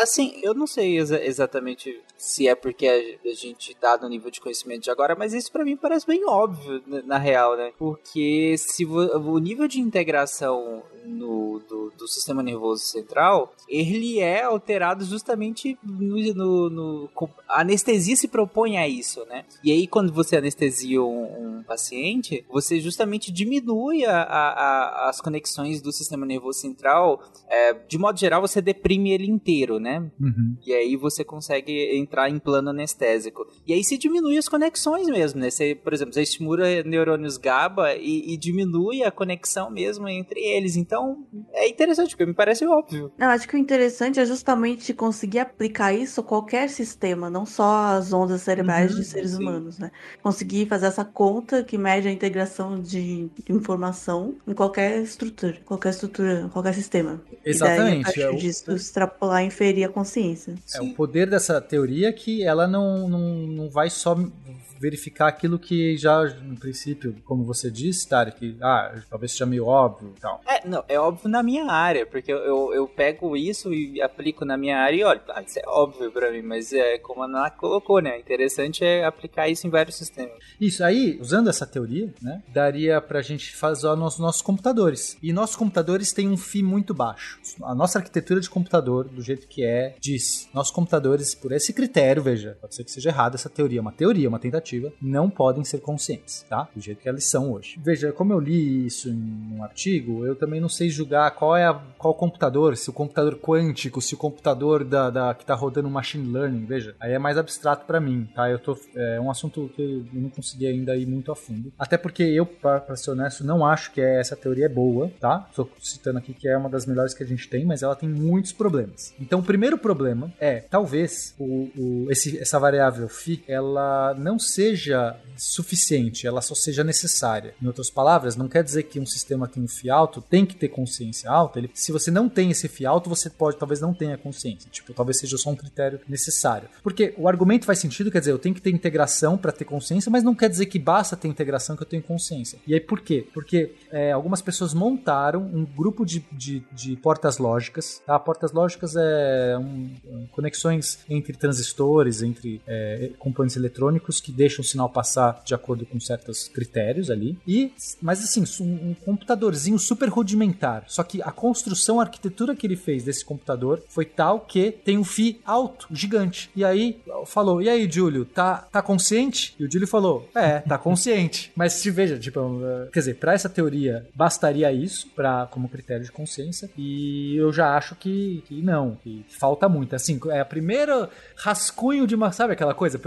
Assim, eu não sei exa exatamente se é porque a, gente tá no nível de conhecimento de agora, mas isso para mim parece bem óbvio, na, na real, né? Porque se o nível de integração no, do, do, sistema nervoso central, ele é alterado justamente no, no, no, A anestesia se propõe a isso, né? E aí, quando você anestesia um, um paciente, você justamente diminui a, a, a, as conexões do sistema nervoso central. É, de modo geral, você deprime ele inteiro, né?
Uhum.
E aí você consegue entrar em plano anestésico. E aí se diminui as conexões mesmo, né? Você, por exemplo, você estimula neurônios GABA e, e diminui a conexão mesmo entre eles. Então, é interessante, porque me parece óbvio.
Não, acho que o interessante é justamente conseguir aplicar isso a qualquer sistema, não só as ondas cerebrais uhum, de seres sim. humanos, né? Conseguir fazer essa conta que mede a integração de informação em qualquer estrutura, qualquer estrutura, qualquer sistema.
Exatamente.
E daí, a partir é disso, o... extrapolar e inferir a consciência.
É sim. o poder dessa teoria que ela não, não, não vai só verificar aquilo que já, no princípio, como você disse, Tarek, ah, talvez seja meio óbvio e tal.
É, não, é óbvio na minha área, porque eu, eu, eu pego isso e aplico na minha área e olha, ah, isso é óbvio para mim, mas é como a Ana colocou, né? Interessante é aplicar isso em vários sistemas.
Isso, aí, usando essa teoria, né, daria pra gente fazer os nossos computadores. E nossos computadores têm um FII muito baixo. A nossa arquitetura de computador, do jeito que é, diz, nossos computadores, por esse critério, veja, pode ser que seja errado essa teoria, uma teoria, uma tentativa não podem ser conscientes, tá? Do jeito que elas são hoje. Veja, como eu li isso em um artigo, eu também não sei julgar qual é a, qual computador, se o computador quântico, se o computador da, da que está rodando machine learning, veja, aí é mais abstrato para mim, tá? Eu tô é um assunto que eu não consegui ainda ir muito a fundo. Até porque eu, para ser honesto, não acho que essa teoria é boa, tá? Estou citando aqui que é uma das melhores que a gente tem, mas ela tem muitos problemas. Então, o primeiro problema é, talvez o, o esse, essa variável phi, ela não seja suficiente, ela só seja necessária. Em outras palavras, não quer dizer que um sistema tem um FI alto tem que ter consciência alta. Ele, se você não tem esse FI alto, você pode talvez não tenha consciência. Tipo, talvez seja só um critério necessário. Porque o argumento faz sentido, quer dizer, eu tenho que ter integração para ter consciência, mas não quer dizer que basta ter integração que eu tenho consciência. E aí por quê? Porque é, algumas pessoas montaram um grupo de, de, de portas lógicas. Tá? Portas lógicas é um, conexões entre transistores, entre é, componentes eletrônicos que deixam o sinal passar de acordo com certos critérios ali. E, mas assim, um, um computadorzinho super rudimentar. Só que a construção, a arquitetura que ele fez desse computador foi tal que tem um FI alto, gigante. E aí falou: "E aí, Júlio, tá tá consciente?" E o Júlio falou: "É, tá [laughs] consciente". mas se veja, tipo, quer dizer, para essa teoria bastaria isso para como critério de consciência e eu já acho que, que não, que falta muito. Assim, é a primeira rascunho de uma, sabe aquela coisa?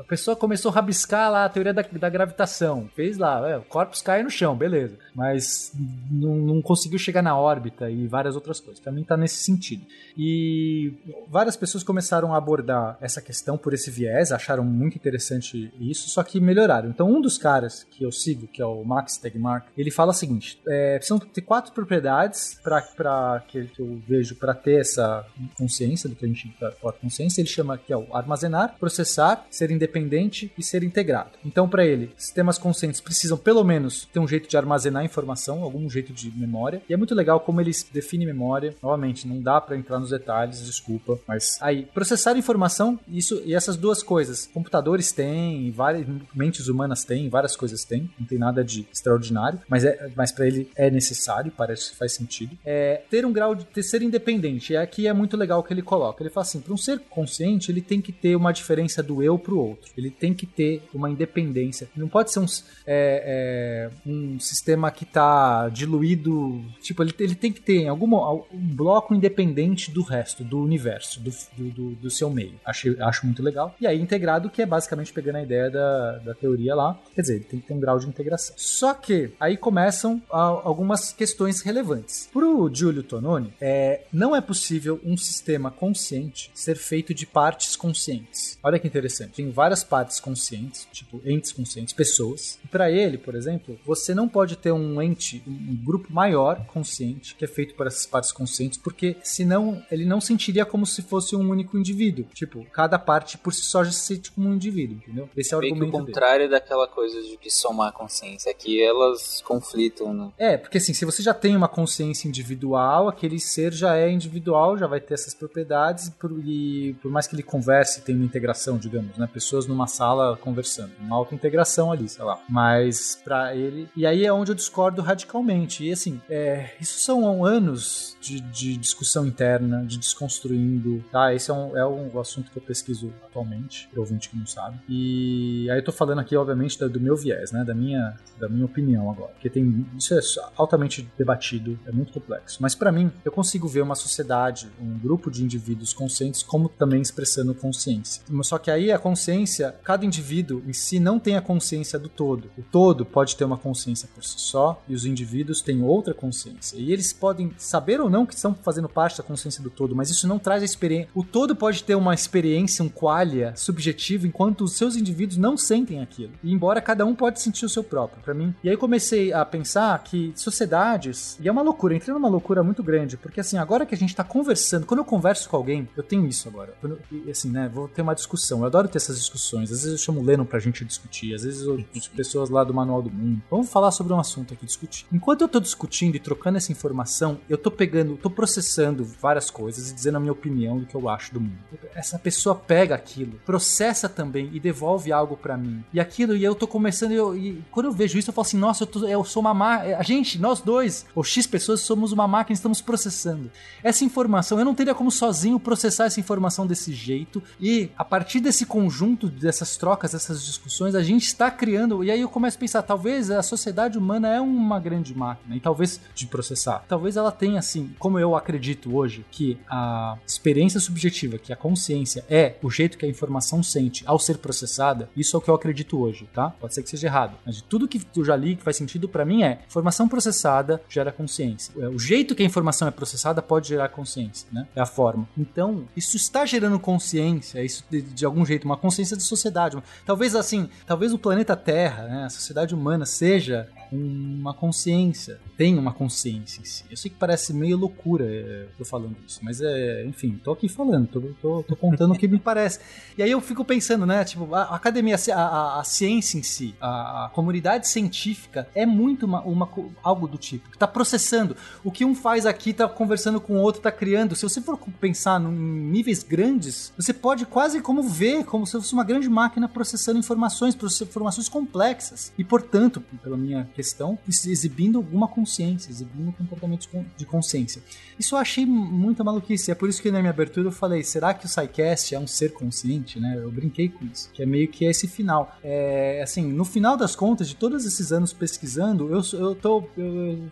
A pessoa começou a rabiscar lá a teoria da, da gravitação. Fez lá, é, o corpus cai no chão, beleza. Mas não, não, conseguiu chegar na órbita e várias outras coisas. Pra mim tá nesse sentido. E várias pessoas começaram a abordar essa questão por esse viés, acharam muito interessante isso, só que melhoraram. Então, um dos caras que eu sigo, que é o Max Tegmark, ele fala o seguinte: é, precisam ter quatro propriedades para que, que eu vejo para ter essa consciência do que a gente pode consciência. Ele chama que é o armazenar, processar, ser independente e ser integrado. Então, para ele, sistemas conscientes precisam pelo menos ter um jeito de armazenar informação, algum jeito de memória. E é muito legal como eles definem memória. Novamente, não dá para entrar nos detalhes, desculpa, mas aí processar informação, isso e essas duas coisas, computadores têm, várias mentes humanas têm, várias coisas têm, não tem nada de extraordinário, mas é, mas para ele é necessário, parece que faz sentido. É ter um grau de ter, ser independente. E aqui é muito legal o que ele coloca. Ele fala assim, para um ser consciente, ele tem que ter uma diferença do eu pro outro. Ele tem que ter uma independência. Não pode ser um, é, é, um sistema que está diluído. Tipo, ele, ele tem que ter algum um bloco independente do resto, do universo, do, do, do, seu meio. Acho, acho muito legal. E aí, integrado, que é basicamente pegando a ideia da, da teoria lá. Quer dizer, ele tem que ter um grau de integração. Só que aí começam algumas questões relevantes. Para o Giulio Tononi, é, não é possível um sistema consciente ser feito de partes conscientes. Olha que interessante. Tem várias partes conscientes, tipo entes conscientes, pessoas. E para ele, por exemplo, você não pode ter um ente, um grupo maior consciente que é feito por essas partes conscientes, porque senão ele não sentiria como se fosse um único indivíduo. Tipo, cada parte por si só já se sente como um indivíduo, entendeu? Esse é o
Meio que o
argumento dele.
contrário daquela coisa de que somar a consciência. Aqui elas conflitam, né?
É, porque assim, se você já tem uma consciência individual, aquele ser já é individual, já vai ter essas propriedades, por- e por mais que ele converse, tem uma integração, digamos, né? Pessoas numa sala conversando, uma auto-integração ali, sei lá. Mas pra ele. E aí é onde eu discordo radicalmente. E assim, é, isso são anos de, de discussão interna, de desconstruindo, tá? Esse é um, é um assunto que eu pesquiso atualmente, pro ouvinte que não sabe. E aí eu tô falando aqui, obviamente, do meu viés, né? Da minha, da minha opinião agora. Porque tem. Isso é altamente debatido, é muito complexo. Mas pra mim, eu consigo ver uma sociedade, um grupo de indivíduos conscientes, como também expressando consciência. Só que aí a consciência, cada indivíduo em si não tem a consciência do todo. O todo pode ter uma consciência por si só, e os indivíduos têm outra consciência. E eles podem saber ou não que estão fazendo parte da consciência do todo, mas isso não traz a experiência. O todo pode ter uma experiência, um qualia subjetivo, enquanto os seus indivíduos não sentem aquilo. E embora cada um pode sentir o seu próprio, pra mim. E aí comecei a pensar que sociedades, e é uma loucura, entrei numa loucura muito grande, porque assim, agora que a gente tá conversando, quando eu converso com alguém, eu tenho isso agora. Quando, assim, né, vou ter uma discussão. Eu adoro ter essas discussões. Vezes eu chamo o Lennon pra gente discutir, às vezes eu pessoas lá do Manual do Mundo. Vamos falar sobre um assunto aqui, discutir. Enquanto eu tô discutindo e trocando essa informação, eu tô pegando, tô processando várias coisas e dizendo a minha opinião do que eu acho do mundo. Essa pessoa pega aquilo, processa também e devolve algo pra mim. E aquilo, e eu tô começando, eu, e quando eu vejo isso, eu falo assim, nossa, eu, tô- eu sou uma máquina. A gente, nós dois, ou X pessoas, somos uma máquina, estamos processando. Essa informação, eu não teria como sozinho processar essa informação desse jeito. E a partir desse conjunto, dessas trocas, dessas discussões, a gente está criando. E aí eu começo a pensar, talvez a sociedade humana é uma grande máquina, e talvez de processar. Talvez ela tenha, assim, como eu acredito hoje, que a experiência subjetiva, que a consciência é o jeito que a informação sente ao ser processada, isso é o que eu acredito hoje, tá? Pode ser que seja errado, mas de tudo que eu já li que faz sentido pra mim é informação processada gera consciência. É, O jeito que a informação é processada pode gerar consciência, né? É a forma. Então, isso está gerando consciência, isso de, de algum jeito, uma consciência de sociedade. Talvez assim, talvez o planeta Terra, né, a sociedade humana seja uma consciência, tem uma consciência em si. Eu sei que parece meio loucura é, eu falando isso, mas é, enfim, tô aqui falando, tô, tô, tô contando o que me [laughs] parece. E aí eu fico pensando, né, tipo, a, a academia, a, a- a ciência em si, a, comunidade científica é muito uma, uma algo do tipo, que tá processando. O que um faz aqui tá conversando com o outro, tá criando. Se você for pensar em níveis grandes, você pode quase como ver como se fosse uma grande máquina processando informações, processando informações complexas. E, portanto, pela minha questão, ex- exibindo alguma consciência, exibindo comportamentos de consciência. Isso eu achei muita maluquice. É por isso que na minha abertura eu falei: será que o Psycast é um ser consciente? Né? Eu brinquei com isso. Que é meio que esse final. É, assim, no final das contas, de todos esses anos pesquisando, eu, eu tô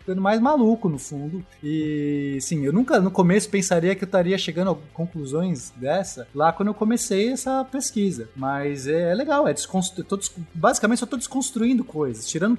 ficando mais maluco no fundo. E, sim, eu nunca no começo pensaria que eu estaria chegando a conclusões dessa lá quando eu comecei essa pesquisa. Mas é, é legal, é desconstru... basicamente eu tô desconstruindo coisas, tirando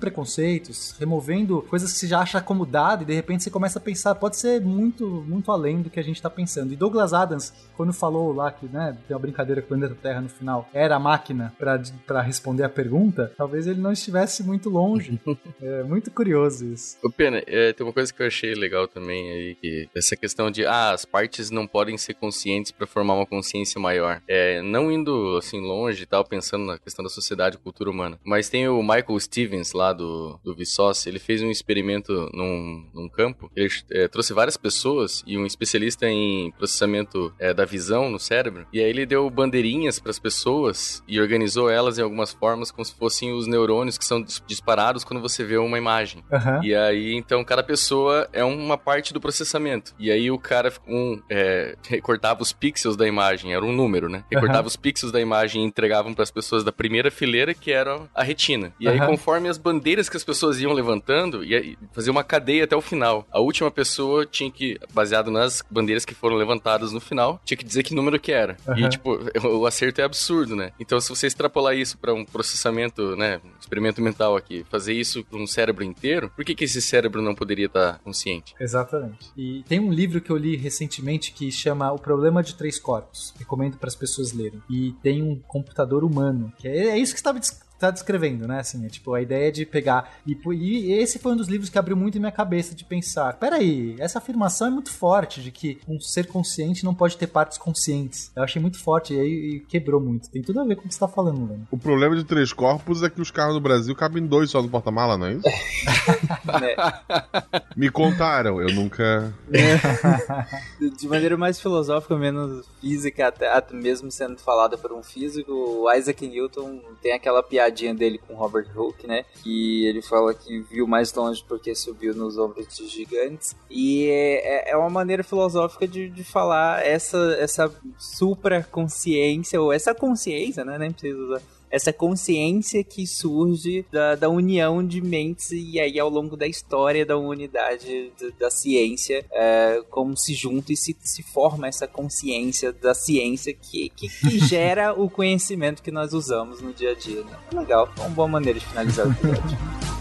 preconceitos, removendo coisas que você já acha acomodado e de repente você começa a pensar, pode ser muito, muito além do que a gente tá pensando. E Douglas Adams, quando falou lá que, né, tem uma brincadeira com o planeta Terra no final, era a máquina pra responder a pergunta, talvez ele não estivesse muito longe. [laughs] é muito curioso isso.
Ô, Pena, é, tem uma coisa que eu achei legal também aí, que essa questão de, ah, as partes não podem ser conscientes pra formar uma consciência maior. É, não indo, assim, longe e tal, pensando na questão da sociedade e cultura humana. Mas tem o Michael Stevens, lá do, do Vsauce, ele fez um experimento num, num campo, ele é, trouxe várias pessoas e um especialista em processamento é, da visão no cérebro, e aí ele deu bandeirinhas pras pessoas e organizou elas em algumas formas como se fossem os neurônios que são dis- disparados quando você vê uma imagem.
Aham.
E aí, então, cada pessoa é uma parte do processamento. E aí o cara um, é, [laughs] recortava os pixels da imagem, era um número, né? Recortava
Aham.
os pixels da imagem e entregavam para as pessoas da primeira fileira, que era a retina. E aí, conforme as bandeiras que as pessoas iam levantando e fazer uma cadeia até o final. A última pessoa tinha que, baseado nas bandeiras que foram levantadas no final, tinha que dizer que número que era. Uhum. E, tipo, [laughs] o acerto é absurdo, né? Então, se você extrapolar isso para um processamento, né, experimento mental aqui, fazer isso com um cérebro inteiro, por que, que esse cérebro não poderia estar consciente?
Exatamente. E tem um livro que eu li recentemente que chama O Problema de Três Corpos. Recomendo para as pessoas lerem. E tem um computador humano, que é, é isso que estava tá descrevendo, né? Assim, é, tipo, a ideia de pegar. E, e, esse foi um dos livros que abriu muito minha cabeça de pensar: peraí, essa afirmação é muito forte de que um ser consciente não pode ter partes conscientes. Eu achei muito forte e aí quebrou muito. Tem tudo a ver com o que você tá falando, Leno.
O problema de três corpos é que os carros do Brasil cabem dois só no porta-mala, não é isso? [laughs] é. Me contaram, eu nunca. [laughs]
de maneira mais filosófica, menos física, até, até mesmo sendo falada por um físico, o Isaac Newton tem aquela piada piadinha dele com Robert Hooke, né? Que ele fala que viu mais longe porque subiu nos ombros de gigantes. E é, é, é uma maneira filosófica de, de falar essa, essa supraconsciência, ou essa consciência, né? Nem precisa usar essa consciência que surge da, da união de mentes e aí ao longo da história da unidade da, da ciência, é, como se junta e se, se forma essa consciência da ciência que, que, que [laughs] gera o conhecimento que nós usamos no dia a dia. Né? Legal, é uma boa maneira de finalizar o episódio. [laughs]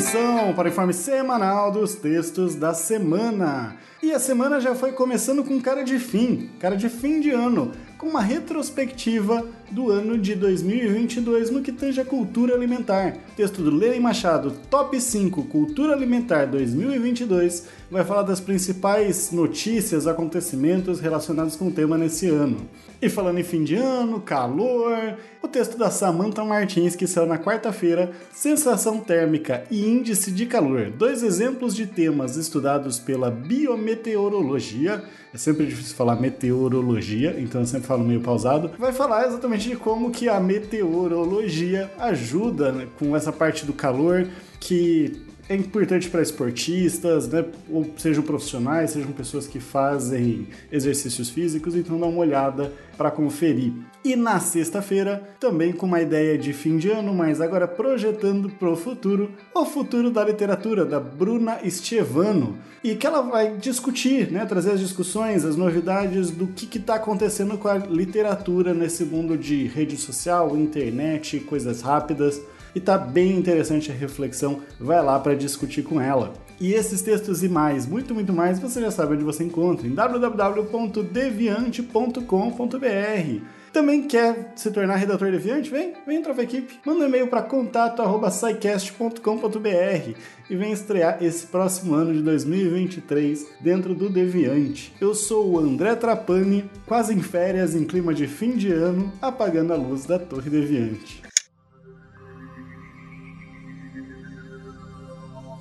Atenção para o informe semanal dos textos da semana. E a semana já foi começando com cara de fim, cara de fim de ano, com uma retrospectiva do ano de 2022 no que tange a cultura alimentar. Texto do Lenin Machado, Top 5 Cultura Alimentar 2022, vai falar das principais notícias, acontecimentos relacionados com o tema nesse ano. E falando em fim de ano, calor, o texto da Samantha Martins que saiu na quarta-feira, Sensação térmica e índice de calor, dois exemplos de temas estudados pela biometeorologia é sempre difícil falar meteorologia, então eu sempre falo meio pausado. Vai falar exatamente de como que a meteorologia ajuda né, com essa parte do calor que é importante para esportistas, né? ou sejam profissionais, sejam pessoas que fazem exercícios físicos, então dá uma olhada para conferir. E na sexta-feira, também com uma ideia de fim de ano, mas agora projetando para o futuro, o futuro da literatura, da Bruna Estevano, e que ela vai discutir, né? trazer as discussões, as novidades do que está acontecendo com a literatura nesse mundo de rede social, internet, coisas rápidas e tá bem interessante a reflexão. Vai lá para discutir com ela. E esses textos e mais, muito, muito mais, você já sabe onde você encontra em www.deviante.com.br. Também quer se tornar redator deviante? Vem, vem entrar pra equipe. Manda um e-mail para contato@saicast.com.br e vem estrear esse próximo ano de 2023 dentro do Deviante. Eu sou o André Trapani, quase em férias em clima de fim de ano, apagando a luz da Torre Deviante.